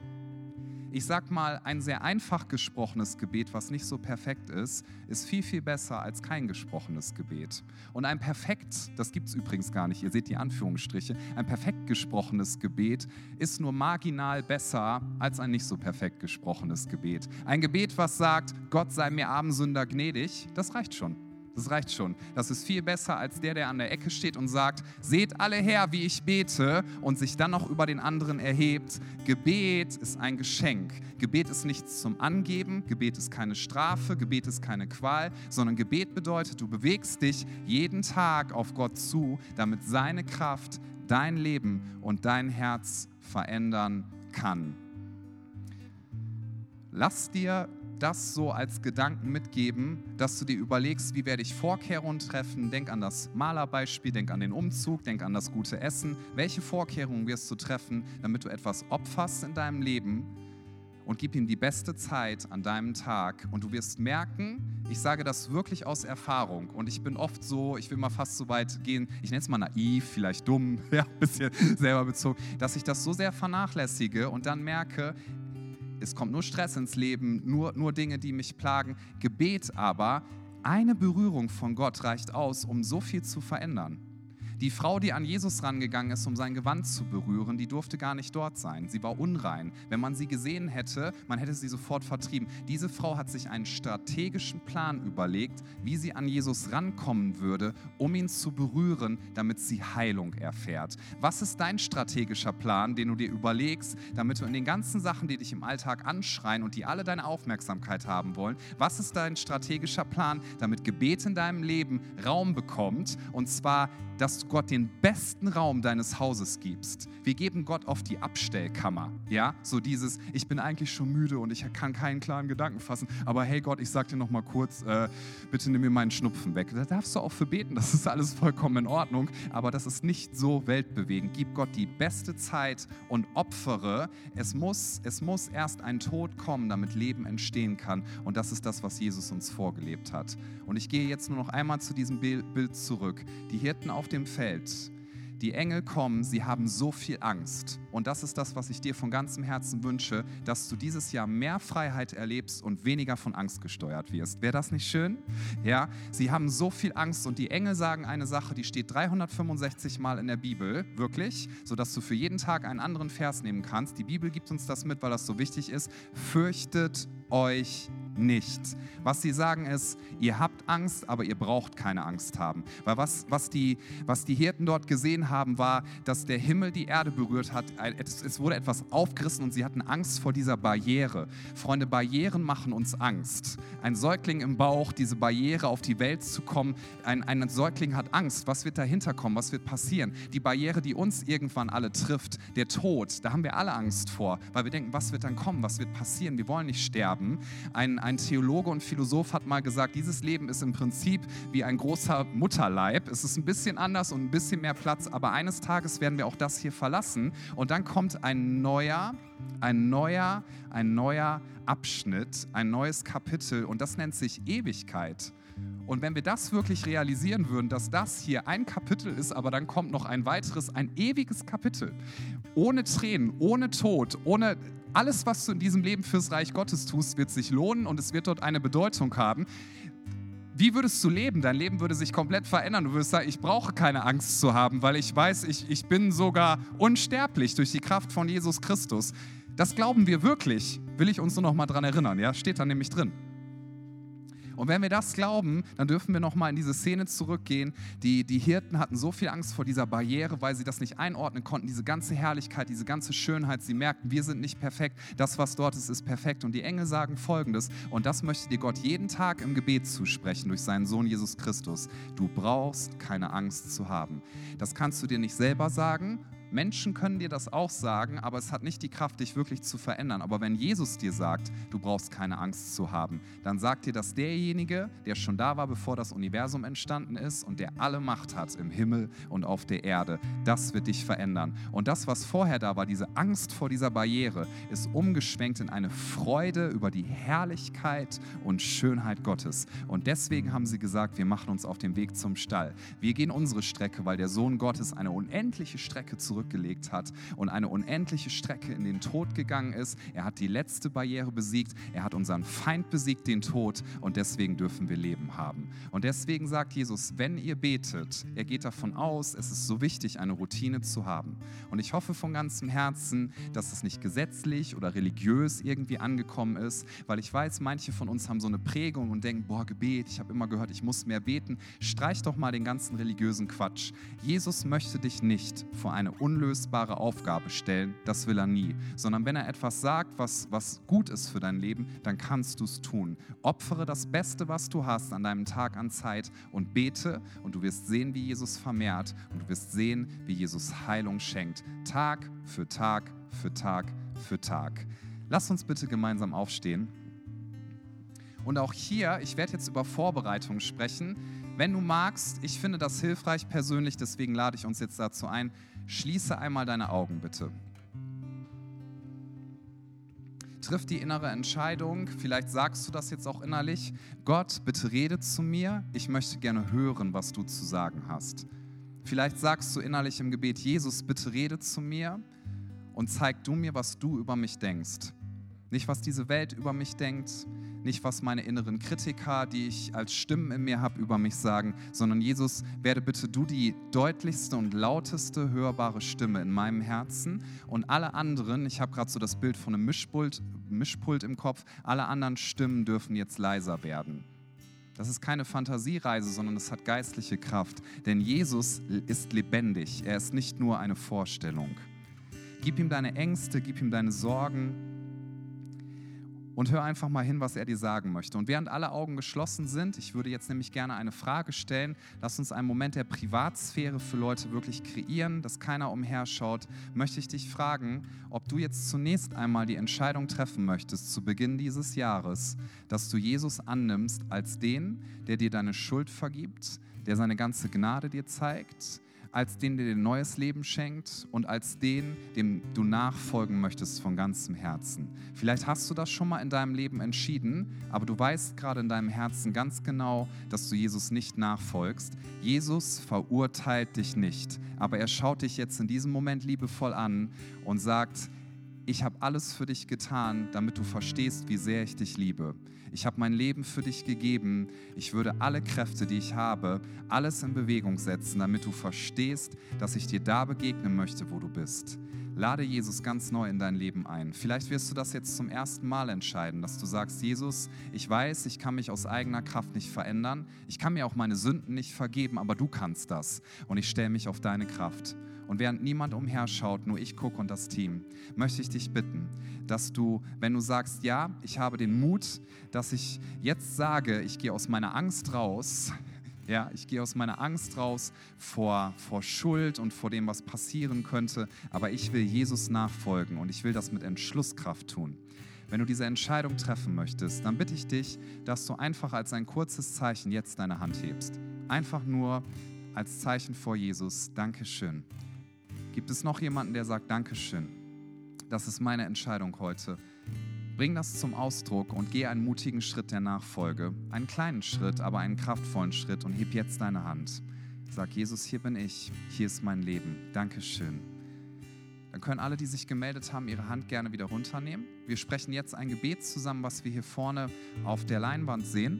ich sag mal, ein sehr einfach gesprochenes Gebet, was nicht so perfekt ist, ist viel, viel besser als kein gesprochenes Gebet. Und ein perfekt, das gibt es übrigens gar nicht, ihr seht die Anführungsstriche, ein perfekt gesprochenes Gebet ist nur marginal besser als ein nicht so perfekt gesprochenes Gebet. Ein Gebet, was sagt, Gott sei mir Armsünder gnädig, das reicht schon. Das reicht schon. Das ist viel besser als der, der an der Ecke steht und sagt, seht alle her, wie ich bete und sich dann noch über den anderen erhebt. Gebet ist ein Geschenk. Gebet ist nichts zum Angeben, Gebet ist keine Strafe, Gebet ist keine Qual, sondern Gebet bedeutet, du bewegst dich jeden Tag auf Gott zu, damit seine Kraft dein Leben und dein Herz verändern kann. Lass dir das so als Gedanken mitgeben, dass du dir überlegst, wie werde ich Vorkehrungen treffen. Denk an das Malerbeispiel, denk an den Umzug, denk an das gute Essen. Welche Vorkehrungen wirst du treffen, damit du etwas opferst in deinem Leben und gib ihm die beste Zeit an deinem Tag. Und du wirst merken, ich sage das wirklich aus Erfahrung. Und ich bin oft so, ich will mal fast so weit gehen, ich nenne es mal naiv, vielleicht dumm, ja, ein bisschen selber bezogen, dass ich das so sehr vernachlässige und dann merke, es kommt nur Stress ins Leben, nur, nur Dinge, die mich plagen. Gebet aber, eine Berührung von Gott reicht aus, um so viel zu verändern. Die Frau, die an Jesus rangegangen ist, um sein Gewand zu berühren, die durfte gar nicht dort sein. Sie war unrein. Wenn man sie gesehen hätte, man hätte sie sofort vertrieben. Diese Frau hat sich einen strategischen Plan überlegt, wie sie an Jesus rankommen würde, um ihn zu berühren, damit sie Heilung erfährt. Was ist dein strategischer Plan, den du dir überlegst, damit du in den ganzen Sachen, die dich im Alltag anschreien und die alle deine Aufmerksamkeit haben wollen, was ist dein strategischer Plan, damit Gebet in deinem Leben Raum bekommt? Und zwar, dass du Gott den besten Raum deines Hauses gibst. Wir geben Gott auf die Abstellkammer. Ja, so dieses, ich bin eigentlich schon müde und ich kann keinen klaren Gedanken fassen, aber hey Gott, ich sag dir noch mal kurz, äh, bitte nimm mir meinen Schnupfen weg. Da darfst du auch für beten, das ist alles vollkommen in Ordnung, aber das ist nicht so weltbewegend. Gib Gott die beste Zeit und opfere. Es muss, es muss erst ein Tod kommen, damit Leben entstehen kann und das ist das, was Jesus uns vorgelebt hat. Und ich gehe jetzt nur noch einmal zu diesem Bild zurück. Die Hirten auf dem Feld. Die Engel kommen, sie haben so viel Angst. Und das ist das, was ich dir von ganzem Herzen wünsche, dass du dieses Jahr mehr Freiheit erlebst und weniger von Angst gesteuert wirst. Wäre das nicht schön? Ja, sie haben so viel Angst und die Engel sagen eine Sache, die steht 365 Mal in der Bibel, wirklich, sodass du für jeden Tag einen anderen Vers nehmen kannst. Die Bibel gibt uns das mit, weil das so wichtig ist. Fürchtet euch nicht. Was sie sagen ist, ihr habt Angst, aber ihr braucht keine Angst haben. Weil was, was, die, was die Hirten dort gesehen haben, war, dass der Himmel die Erde berührt hat. Es wurde etwas aufgerissen und sie hatten Angst vor dieser Barriere. Freunde, Barrieren machen uns Angst. Ein Säugling im Bauch, diese Barriere auf die Welt zu kommen, ein, ein Säugling hat Angst. Was wird dahinter kommen? Was wird passieren? Die Barriere, die uns irgendwann alle trifft, der Tod, da haben wir alle Angst vor, weil wir denken, was wird dann kommen? Was wird passieren? Wir wollen nicht sterben. Ein, ein Theologe und Philosoph hat mal gesagt, dieses Leben ist im Prinzip wie ein großer Mutterleib. Es ist ein bisschen anders und ein bisschen mehr Platz, aber eines Tages werden wir auch das hier verlassen und dann kommt ein neuer, ein neuer, ein neuer Abschnitt, ein neues Kapitel und das nennt sich Ewigkeit. Und wenn wir das wirklich realisieren würden, dass das hier ein Kapitel ist, aber dann kommt noch ein weiteres, ein ewiges Kapitel, ohne Tränen, ohne Tod, ohne alles, was du in diesem Leben fürs Reich Gottes tust, wird sich lohnen und es wird dort eine Bedeutung haben. Wie würdest du leben? Dein Leben würde sich komplett verändern. Du würdest sagen, ich brauche keine Angst zu haben, weil ich weiß, ich, ich bin sogar unsterblich durch die Kraft von Jesus Christus. Das glauben wir wirklich. Will ich uns nur noch mal dran erinnern, ja? Steht da nämlich drin. Und wenn wir das glauben, dann dürfen wir nochmal in diese Szene zurückgehen. Die, die Hirten hatten so viel Angst vor dieser Barriere, weil sie das nicht einordnen konnten. Diese ganze Herrlichkeit, diese ganze Schönheit. Sie merkten, wir sind nicht perfekt. Das, was dort ist, ist perfekt. Und die Engel sagen folgendes. Und das möchte dir Gott jeden Tag im Gebet zusprechen durch seinen Sohn Jesus Christus. Du brauchst keine Angst zu haben. Das kannst du dir nicht selber sagen, Menschen können dir das auch sagen, aber es hat nicht die Kraft, dich wirklich zu verändern. Aber wenn Jesus dir sagt, du brauchst keine Angst zu haben, dann sagt dir das derjenige, der schon da war, bevor das Universum entstanden ist und der alle Macht hat im Himmel und auf der Erde. Das wird dich verändern. Und das, was vorher da war, diese Angst vor dieser Barriere, ist umgeschwenkt in eine Freude über die Herrlichkeit und Schönheit Gottes. Und deswegen haben sie gesagt, wir machen uns auf den Weg zum Stall. Wir gehen unsere Strecke, weil der Sohn Gottes eine unendliche Strecke zurück zurückgelegt hat und eine unendliche Strecke in den Tod gegangen ist. Er hat die letzte Barriere besiegt. Er hat unseren Feind besiegt, den Tod. Und deswegen dürfen wir Leben haben. Und deswegen sagt Jesus, wenn ihr betet, er geht davon aus, es ist so wichtig, eine Routine zu haben. Und ich hoffe von ganzem Herzen, dass es nicht gesetzlich oder religiös irgendwie angekommen ist, weil ich weiß, manche von uns haben so eine Prägung und denken, boah, Gebet, ich habe immer gehört, ich muss mehr beten. Streich doch mal den ganzen religiösen Quatsch. Jesus möchte dich nicht vor eine unlösbare Aufgabe stellen, das will er nie, sondern wenn er etwas sagt, was, was gut ist für dein Leben, dann kannst du es tun. Opfere das Beste, was du hast an deinem Tag an Zeit und bete und du wirst sehen, wie Jesus vermehrt und du wirst sehen, wie Jesus Heilung schenkt. Tag für Tag für Tag für Tag. Lass uns bitte gemeinsam aufstehen. Und auch hier, ich werde jetzt über Vorbereitungen sprechen. Wenn du magst, ich finde das hilfreich persönlich, deswegen lade ich uns jetzt dazu ein, Schließe einmal deine Augen bitte. Triff die innere Entscheidung, vielleicht sagst du das jetzt auch innerlich, Gott, bitte rede zu mir, ich möchte gerne hören, was du zu sagen hast. Vielleicht sagst du innerlich im Gebet, Jesus, bitte rede zu mir und zeig du mir, was du über mich denkst. Nicht, was diese Welt über mich denkt, nicht, was meine inneren Kritiker, die ich als Stimmen in mir habe, über mich sagen, sondern Jesus, werde bitte du die deutlichste und lauteste hörbare Stimme in meinem Herzen und alle anderen, ich habe gerade so das Bild von einem Mischpult, Mischpult im Kopf, alle anderen Stimmen dürfen jetzt leiser werden. Das ist keine Fantasiereise, sondern es hat geistliche Kraft. Denn Jesus ist lebendig. Er ist nicht nur eine Vorstellung. Gib ihm deine Ängste, gib ihm deine Sorgen, und hör einfach mal hin, was er dir sagen möchte. Und während alle Augen geschlossen sind, ich würde jetzt nämlich gerne eine Frage stellen, lass uns einen Moment der Privatsphäre für Leute wirklich kreieren, dass keiner umherschaut, möchte ich dich fragen, ob du jetzt zunächst einmal die Entscheidung treffen möchtest, zu Beginn dieses Jahres, dass du Jesus annimmst als den, der dir deine Schuld vergibt, der seine ganze Gnade dir zeigt, als den, der dir neues Leben schenkt und als den, dem du nachfolgen möchtest von ganzem Herzen. Vielleicht hast du das schon mal in deinem Leben entschieden, aber du weißt gerade in deinem Herzen ganz genau, dass du Jesus nicht nachfolgst. Jesus verurteilt dich nicht, aber er schaut dich jetzt in diesem Moment liebevoll an und sagt, ich habe alles für dich getan, damit du verstehst, wie sehr ich dich liebe. Ich habe mein Leben für dich gegeben. Ich würde alle Kräfte, die ich habe, alles in Bewegung setzen, damit du verstehst, dass ich dir da begegnen möchte, wo du bist. Lade Jesus ganz neu in dein Leben ein. Vielleicht wirst du das jetzt zum ersten Mal entscheiden, dass du sagst, Jesus, ich weiß, ich kann mich aus eigener Kraft nicht verändern. Ich kann mir auch meine Sünden nicht vergeben, aber du kannst das. Und ich stelle mich auf deine Kraft. Und während niemand umherschaut, nur ich gucke und das Team, möchte ich dich bitten, dass du, wenn du sagst, ja, ich habe den Mut, dass ich jetzt sage, ich gehe aus meiner Angst raus, ja, ich gehe aus meiner Angst raus vor, vor Schuld und vor dem, was passieren könnte, aber ich will Jesus nachfolgen und ich will das mit Entschlusskraft tun. Wenn du diese Entscheidung treffen möchtest, dann bitte ich dich, dass du einfach als ein kurzes Zeichen jetzt deine Hand hebst. Einfach nur als Zeichen vor Jesus. Dankeschön. Gibt es noch jemanden, der sagt, Dankeschön, das ist meine Entscheidung heute. Bring das zum Ausdruck und geh einen mutigen Schritt der Nachfolge. Einen kleinen Schritt, aber einen kraftvollen Schritt und heb jetzt deine Hand. Sag, Jesus, hier bin ich, hier ist mein Leben. Dankeschön. dann können alle, die sich gemeldet haben, ihre Hand gerne wieder runternehmen. Wir sprechen jetzt ein Gebet zusammen, was wir hier vorne auf der Leinwand sehen.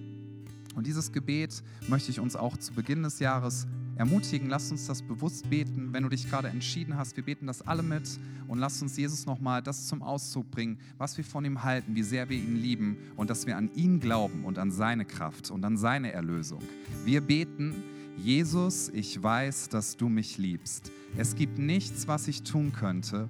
Und dieses Gebet möchte ich uns auch zu Beginn des Jahres ermutigen. Lass uns das bewusst beten, wenn du dich gerade entschieden hast. Wir beten das alle mit und lass uns Jesus nochmal das zum Ausdruck bringen, was wir von ihm halten, wie sehr wir ihn lieben und dass wir an ihn glauben und an seine Kraft und an seine Erlösung. Wir beten, Jesus, ich weiß, dass du mich liebst. Es gibt nichts, was ich tun könnte,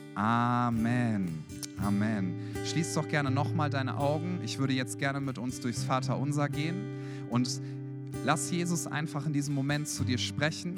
Amen. Amen. Schließ doch gerne nochmal deine Augen. Ich würde jetzt gerne mit uns durchs Vaterunser gehen und lass Jesus einfach in diesem Moment zu dir sprechen.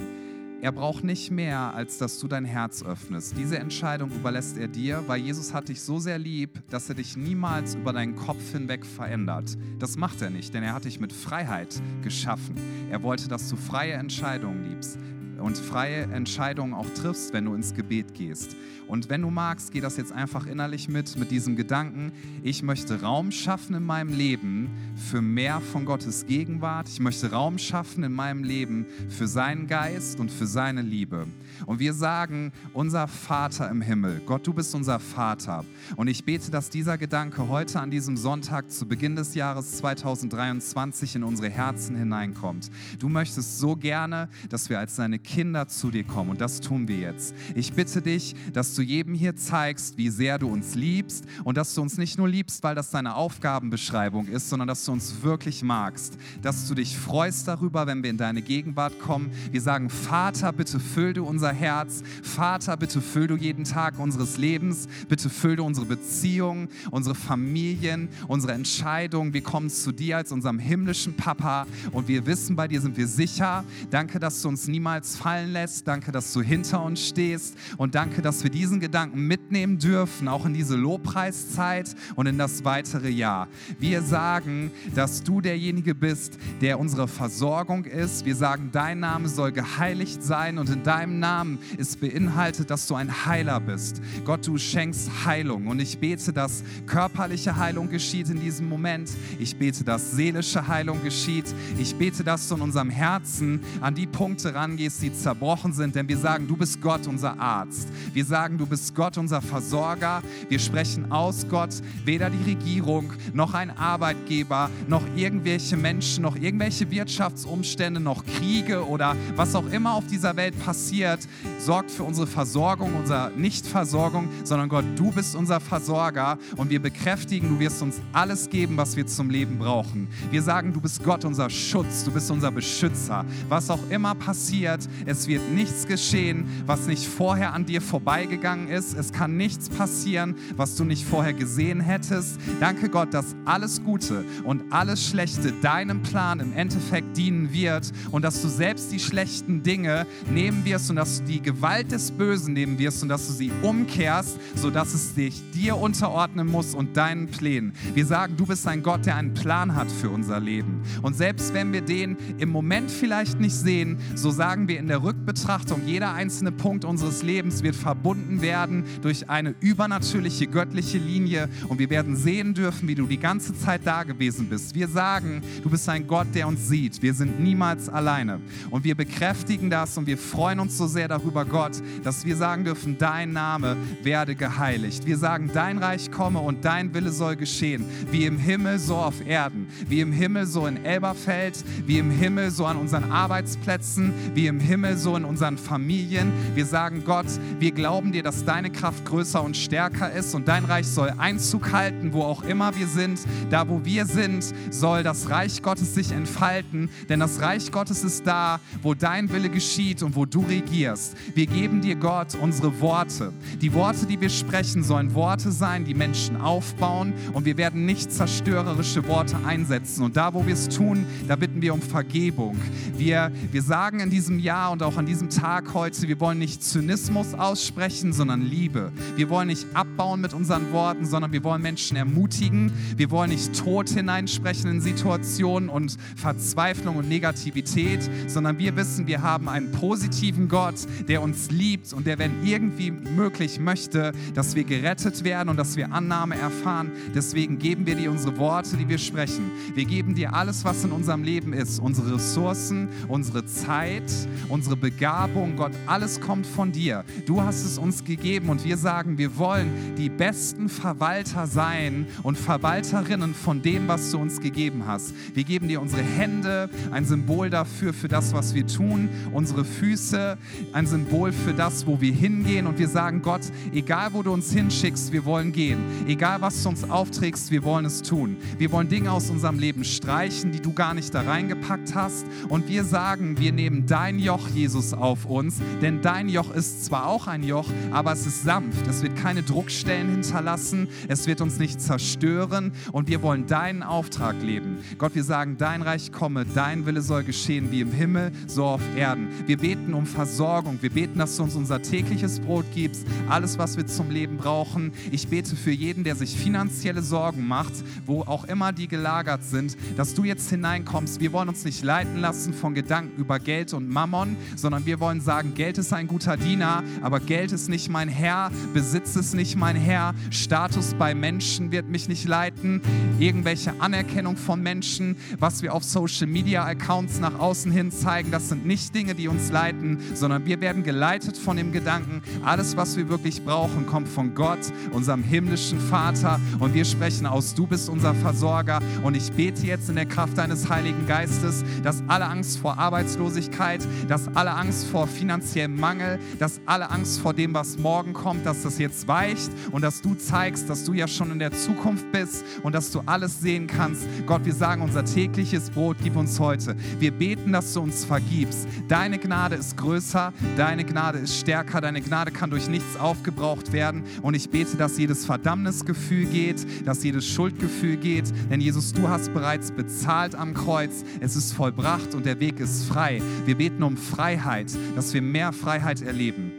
Er braucht nicht mehr, als dass du dein Herz öffnest. Diese Entscheidung überlässt er dir, weil Jesus hat dich so sehr lieb, dass er dich niemals über deinen Kopf hinweg verändert. Das macht er nicht, denn er hat dich mit Freiheit geschaffen. Er wollte, dass du freie Entscheidungen liebst und freie Entscheidungen auch triffst, wenn du ins Gebet gehst. Und wenn du magst, geh das jetzt einfach innerlich mit, mit diesem Gedanken, ich möchte Raum schaffen in meinem Leben für mehr von Gottes Gegenwart. Ich möchte Raum schaffen in meinem Leben für seinen Geist und für seine Liebe. Und wir sagen, unser Vater im Himmel, Gott, du bist unser Vater. Und ich bete, dass dieser Gedanke heute an diesem Sonntag zu Beginn des Jahres 2023 in unsere Herzen hineinkommt. Du möchtest so gerne, dass wir als deine Kinder zu dir kommen. Und das tun wir jetzt. Ich bitte dich, dass du jedem hier zeigst, wie sehr du uns liebst und dass du uns nicht nur liebst, weil das deine Aufgabenbeschreibung ist, sondern dass du uns wirklich magst. Dass du dich freust darüber, wenn wir in deine Gegenwart kommen. Wir sagen, Vater, bitte füll du unser Herz. Vater, bitte füll du jeden Tag unseres Lebens. Bitte füll du unsere Beziehungen, unsere Familien, unsere Entscheidungen. Wir kommen zu dir als unserem himmlischen Papa und wir wissen, bei dir sind wir sicher. Danke, dass du uns niemals fallen lässt. Danke, dass du hinter uns stehst und danke, dass wir diesen Gedanken mitnehmen dürfen, auch in diese Lobpreiszeit und in das weitere Jahr. Wir sagen, dass du derjenige bist, der unsere Versorgung ist. Wir sagen, dein Name soll geheiligt sein und in deinem Namen ist beinhaltet, dass du ein Heiler bist. Gott, du schenkst Heilung und ich bete, dass körperliche Heilung geschieht in diesem Moment. Ich bete, dass seelische Heilung geschieht. Ich bete, dass du in unserem Herzen an die Punkte rangehst, die zerbrochen sind, denn wir sagen, du bist Gott, unser Arzt. Wir sagen, du bist Gott, unser Versorger. Wir sprechen aus, Gott, weder die Regierung noch ein Arbeitgeber noch irgendwelche Menschen, noch irgendwelche Wirtschaftsumstände, noch Kriege oder was auch immer auf dieser Welt passiert, sorgt für unsere Versorgung, unsere Nichtversorgung, sondern Gott, du bist unser Versorger und wir bekräftigen, du wirst uns alles geben, was wir zum Leben brauchen. Wir sagen, du bist Gott, unser Schutz, du bist unser Beschützer. Was auch immer passiert, es wird nichts geschehen, was nicht vorher an dir vorbeigegangen ist. Es kann nichts passieren, was du nicht vorher gesehen hättest. Danke Gott, dass alles Gute und alles Schlechte deinem Plan im Endeffekt dienen wird und dass du selbst die schlechten Dinge nehmen wirst und dass du die Gewalt des Bösen nehmen wirst und dass du sie umkehrst, sodass es dich dir unterordnen muss und deinen Plänen. Wir sagen, du bist ein Gott, der einen Plan hat für unser Leben. Und selbst wenn wir den im Moment vielleicht nicht sehen, so sagen wir in der Rückbetrachtung, jeder einzelne Punkt unseres Lebens wird verbunden werden durch eine übernatürliche göttliche Linie und wir werden sehen dürfen, wie du die ganze Zeit da gewesen bist. Wir sagen, du bist ein Gott, der uns sieht. Wir sind niemals alleine. Und wir bekräftigen das und wir freuen uns so sehr darüber, Gott, dass wir sagen dürfen, dein Name werde geheiligt. Wir sagen, dein Reich komme und dein Wille soll geschehen, wie im Himmel so auf Erden, wie im Himmel so in Elberfeld, wie im Himmel so an unseren Arbeitsplätzen, wie im Himmel so in unseren Familien. Wir sagen, Gott, wir glauben dir, dass deine Kraft größer und stärker ist und dein Reich soll Einzug halten, wo auch immer wir sind. Da, wo wir sind, soll das Reich Gottes sich entfalten, denn das Reich Gottes ist da, wo dein Wille geschieht und wo du regierst. Wir geben dir, Gott, unsere Worte. Die Worte, die wir sprechen, sollen Worte sein, die Menschen aufbauen und wir werden nicht zerstörerische Worte einsetzen. Und da, wo wir es tun, da bitten wir um Vergebung. Wir, wir sagen in diesem Jahr und auch an diesem Tag heute, wir wollen nicht Zynismus aussprechen, sondern Liebe. Wir wollen nicht abbauen mit unseren Worten, sondern wir wollen Menschen ermutigen. Wir wollen nicht Tod hineinsprechen in Situationen und Verzweiflung und Negativität, sondern wir wissen, wir haben einen positiven Gott, der uns liebt und der, wenn irgendwie möglich, möchte, dass wir gerettet werden und dass wir Annahme erfahren. Deswegen geben wir dir unsere Worte, die wir sprechen. Wir geben dir alles, was in unserem Leben ist, unsere Ressourcen, unsere Zeit, unsere Begabung. Gott, alles kommt von dir. Du hast es uns gegeben und wir sagen, wir wollen die besten Verwalter sein und Verwalterinnen von dem, was du uns gegeben hast. Wir geben dir unsere Hände, ein Symbol dafür, für das, was wir tun, unsere Füße, ein Symbol für das, wo wir hingehen und wir sagen, Gott, egal wo du uns hinschickst, wir wollen gehen. Egal was du uns aufträgst, wir wollen es tun. Wir wollen Dinge aus unserem Leben streichen, die du gar nicht da reingepackt hast und wir sagen, wir nehmen dein Joch, Jesus, auf uns, denn dein Joch ist zwar auch ein Joch, aber es ist sanft. Es wird keine Druckstellen hinterlassen, es wird uns nicht zerstören und wir wollen deinen Auftrag leben. Gott, wir sagen, dein Reich komme, dein Wille soll geschehen, wie im Himmel, so auf Erden. Wir beten um Versorgung, wir beten, dass du uns unser tägliches Brot gibst, alles, was wir zum Leben brauchen. Ich bete für jeden, der sich finanzielle Sorgen macht, wo auch immer die gelagert sind, dass du jetzt hineinkommst. Wir wollen uns nicht leiten lassen von Gedanken über Geld und Mammon, sondern wir wollen sagen, Geld ist ein guter Diener, aber Geld ist nicht mein Herr, Besitz ist nicht mein Herr, Status bei Menschen wird mich nicht leiten, irgendwelche Anerkennung von Menschen, was wir auf Social Media Accounts nach außen hin zeigen, das sind nicht Dinge, die uns leiten, sondern wir werden geleitet von dem Gedanken, alles, was wir wirklich brauchen, kommt von Gott, unserem himmlischen Vater. Und wir sprechen aus, du bist unser Versorger. Und ich bete jetzt in der Kraft deines Heiligen Geistes, dass alle Angst vor Arbeitslosigkeit, dass alle Angst vor finanziellem Mangel, dass alle Angst vor dem, was morgen kommt, dass das jetzt weicht und dass du zeigst, dass du ja schon in der Zukunft bist und dass du alles sehen kannst. Gott, wir sagen, unser tägliches Brot gib uns heute. Wir beten, dass du uns vergibst. Deine Gnade ist größer, deine Gnade ist stärker, deine Gnade kann durch nichts aufgebraucht werden und ich bete, dass jedes Verdammnisgefühl geht, dass jedes Schuldgefühl geht, denn Jesus, du hast bereits bezahlt am Kreuz. Es ist vollbracht und der Weg ist frei. Wir beten um Freiheit, dass wir mehr Freiheit erleben.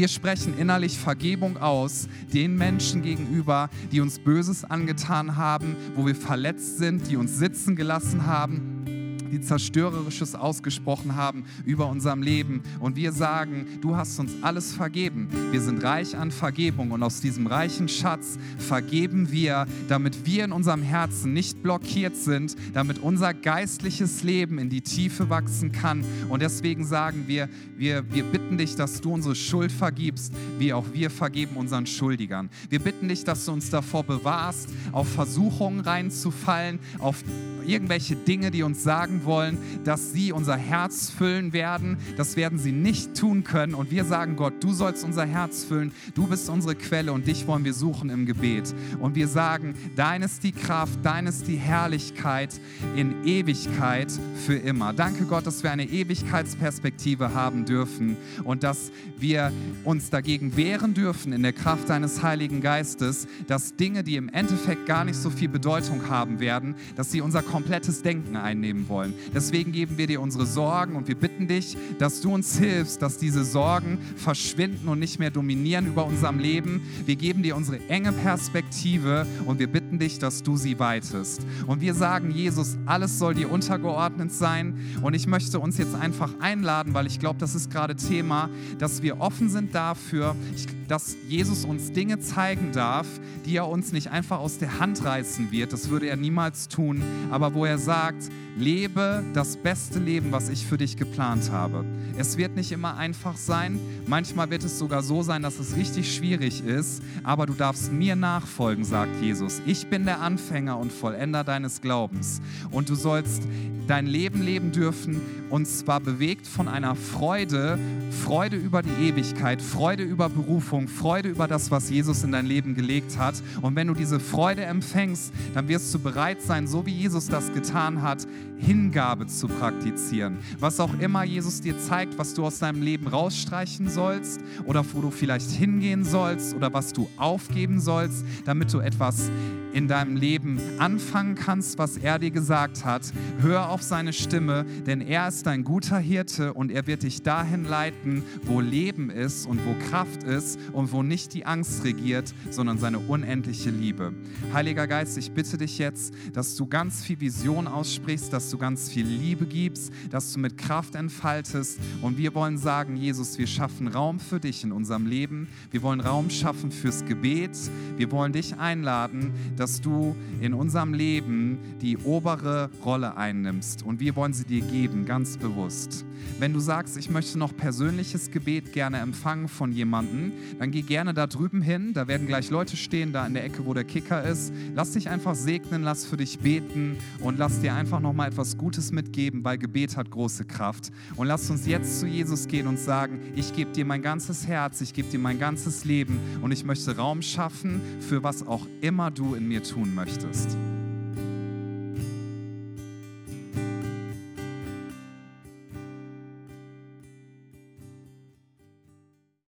Wir sprechen innerlich Vergebung aus den Menschen gegenüber, die uns Böses angetan haben, wo wir verletzt sind, die uns sitzen gelassen haben die Zerstörerisches ausgesprochen haben über unserem Leben. Und wir sagen, du hast uns alles vergeben. Wir sind reich an Vergebung und aus diesem reichen Schatz vergeben wir, damit wir in unserem Herzen nicht blockiert sind, damit unser geistliches Leben in die Tiefe wachsen kann. Und deswegen sagen wir, wir, wir bitten dich, dass du unsere Schuld vergibst, wie auch wir vergeben unseren Schuldigern. Wir bitten dich, dass du uns davor bewahrst, auf Versuchungen reinzufallen, auf irgendwelche Dinge, die uns sagen wollen, dass sie unser Herz füllen werden. Das werden sie nicht tun können. Und wir sagen, Gott, du sollst unser Herz füllen. Du bist unsere Quelle und dich wollen wir suchen im Gebet. Und wir sagen, dein ist die Kraft, dein ist die Herrlichkeit in Ewigkeit für immer. Danke Gott, dass wir eine Ewigkeitsperspektive haben dürfen und dass wir uns dagegen wehren dürfen in der Kraft deines Heiligen Geistes, dass Dinge, die im Endeffekt gar nicht so viel Bedeutung haben werden, dass sie unser komplettes Denken einnehmen wollen. Deswegen geben wir dir unsere Sorgen und wir bitten dich, dass du uns hilfst, dass diese Sorgen verschwinden und nicht mehr dominieren über unserem Leben. Wir geben dir unsere enge Perspektive und wir bitten dich, dass du sie weitest. Und wir sagen, Jesus, alles soll dir untergeordnet sein. Und ich möchte uns jetzt einfach einladen, weil ich glaube, das ist gerade Thema, dass wir offen sind dafür, dass Jesus uns Dinge zeigen darf, die er uns nicht einfach aus der Hand reißen wird. Das würde er niemals tun. Aber aber wo er sagt, lebe das beste Leben, was ich für dich geplant habe. Es wird nicht immer einfach sein, manchmal wird es sogar so sein, dass es richtig schwierig ist, aber du darfst mir nachfolgen, sagt Jesus. Ich bin der Anfänger und Vollender deines Glaubens und du sollst dein Leben leben dürfen und zwar bewegt von einer Freude, Freude über die Ewigkeit, Freude über Berufung, Freude über das, was Jesus in dein Leben gelegt hat. Und wenn du diese Freude empfängst, dann wirst du bereit sein, so wie Jesus das getan hat, Hingabe zu praktizieren. Was auch immer Jesus dir zeigt, was du aus deinem Leben rausstreichen sollst oder wo du vielleicht hingehen sollst oder was du aufgeben sollst, damit du etwas in deinem Leben anfangen kannst, was er dir gesagt hat. Hör auf seine Stimme, denn er ist dein guter Hirte und er wird dich dahin leiten, wo Leben ist und wo Kraft ist und wo nicht die Angst regiert, sondern seine unendliche Liebe. Heiliger Geist, ich bitte dich jetzt, dass du ganz viel Vision aussprichst, dass du ganz viel Liebe gibst, dass du mit Kraft entfaltest und wir wollen sagen, Jesus, wir schaffen Raum für dich in unserem Leben. Wir wollen Raum schaffen fürs Gebet. Wir wollen dich einladen, dass du in unserem Leben die obere Rolle einnimmst und wir wollen sie dir geben, ganz bewusst. Wenn du sagst, ich möchte noch persönliches Gebet gerne empfangen von jemandem, dann geh gerne da drüben hin. Da werden gleich Leute stehen, da in der Ecke, wo der Kicker ist. Lass dich einfach segnen, lass für dich beten und lass dir einfach noch mal etwas Gutes mitgeben, weil Gebet hat große Kraft. Und lass uns jetzt zu Jesus gehen und sagen, ich gebe dir mein ganzes Herz, ich gebe dir mein ganzes Leben und ich möchte Raum schaffen für was auch immer du in mir tun möchtest.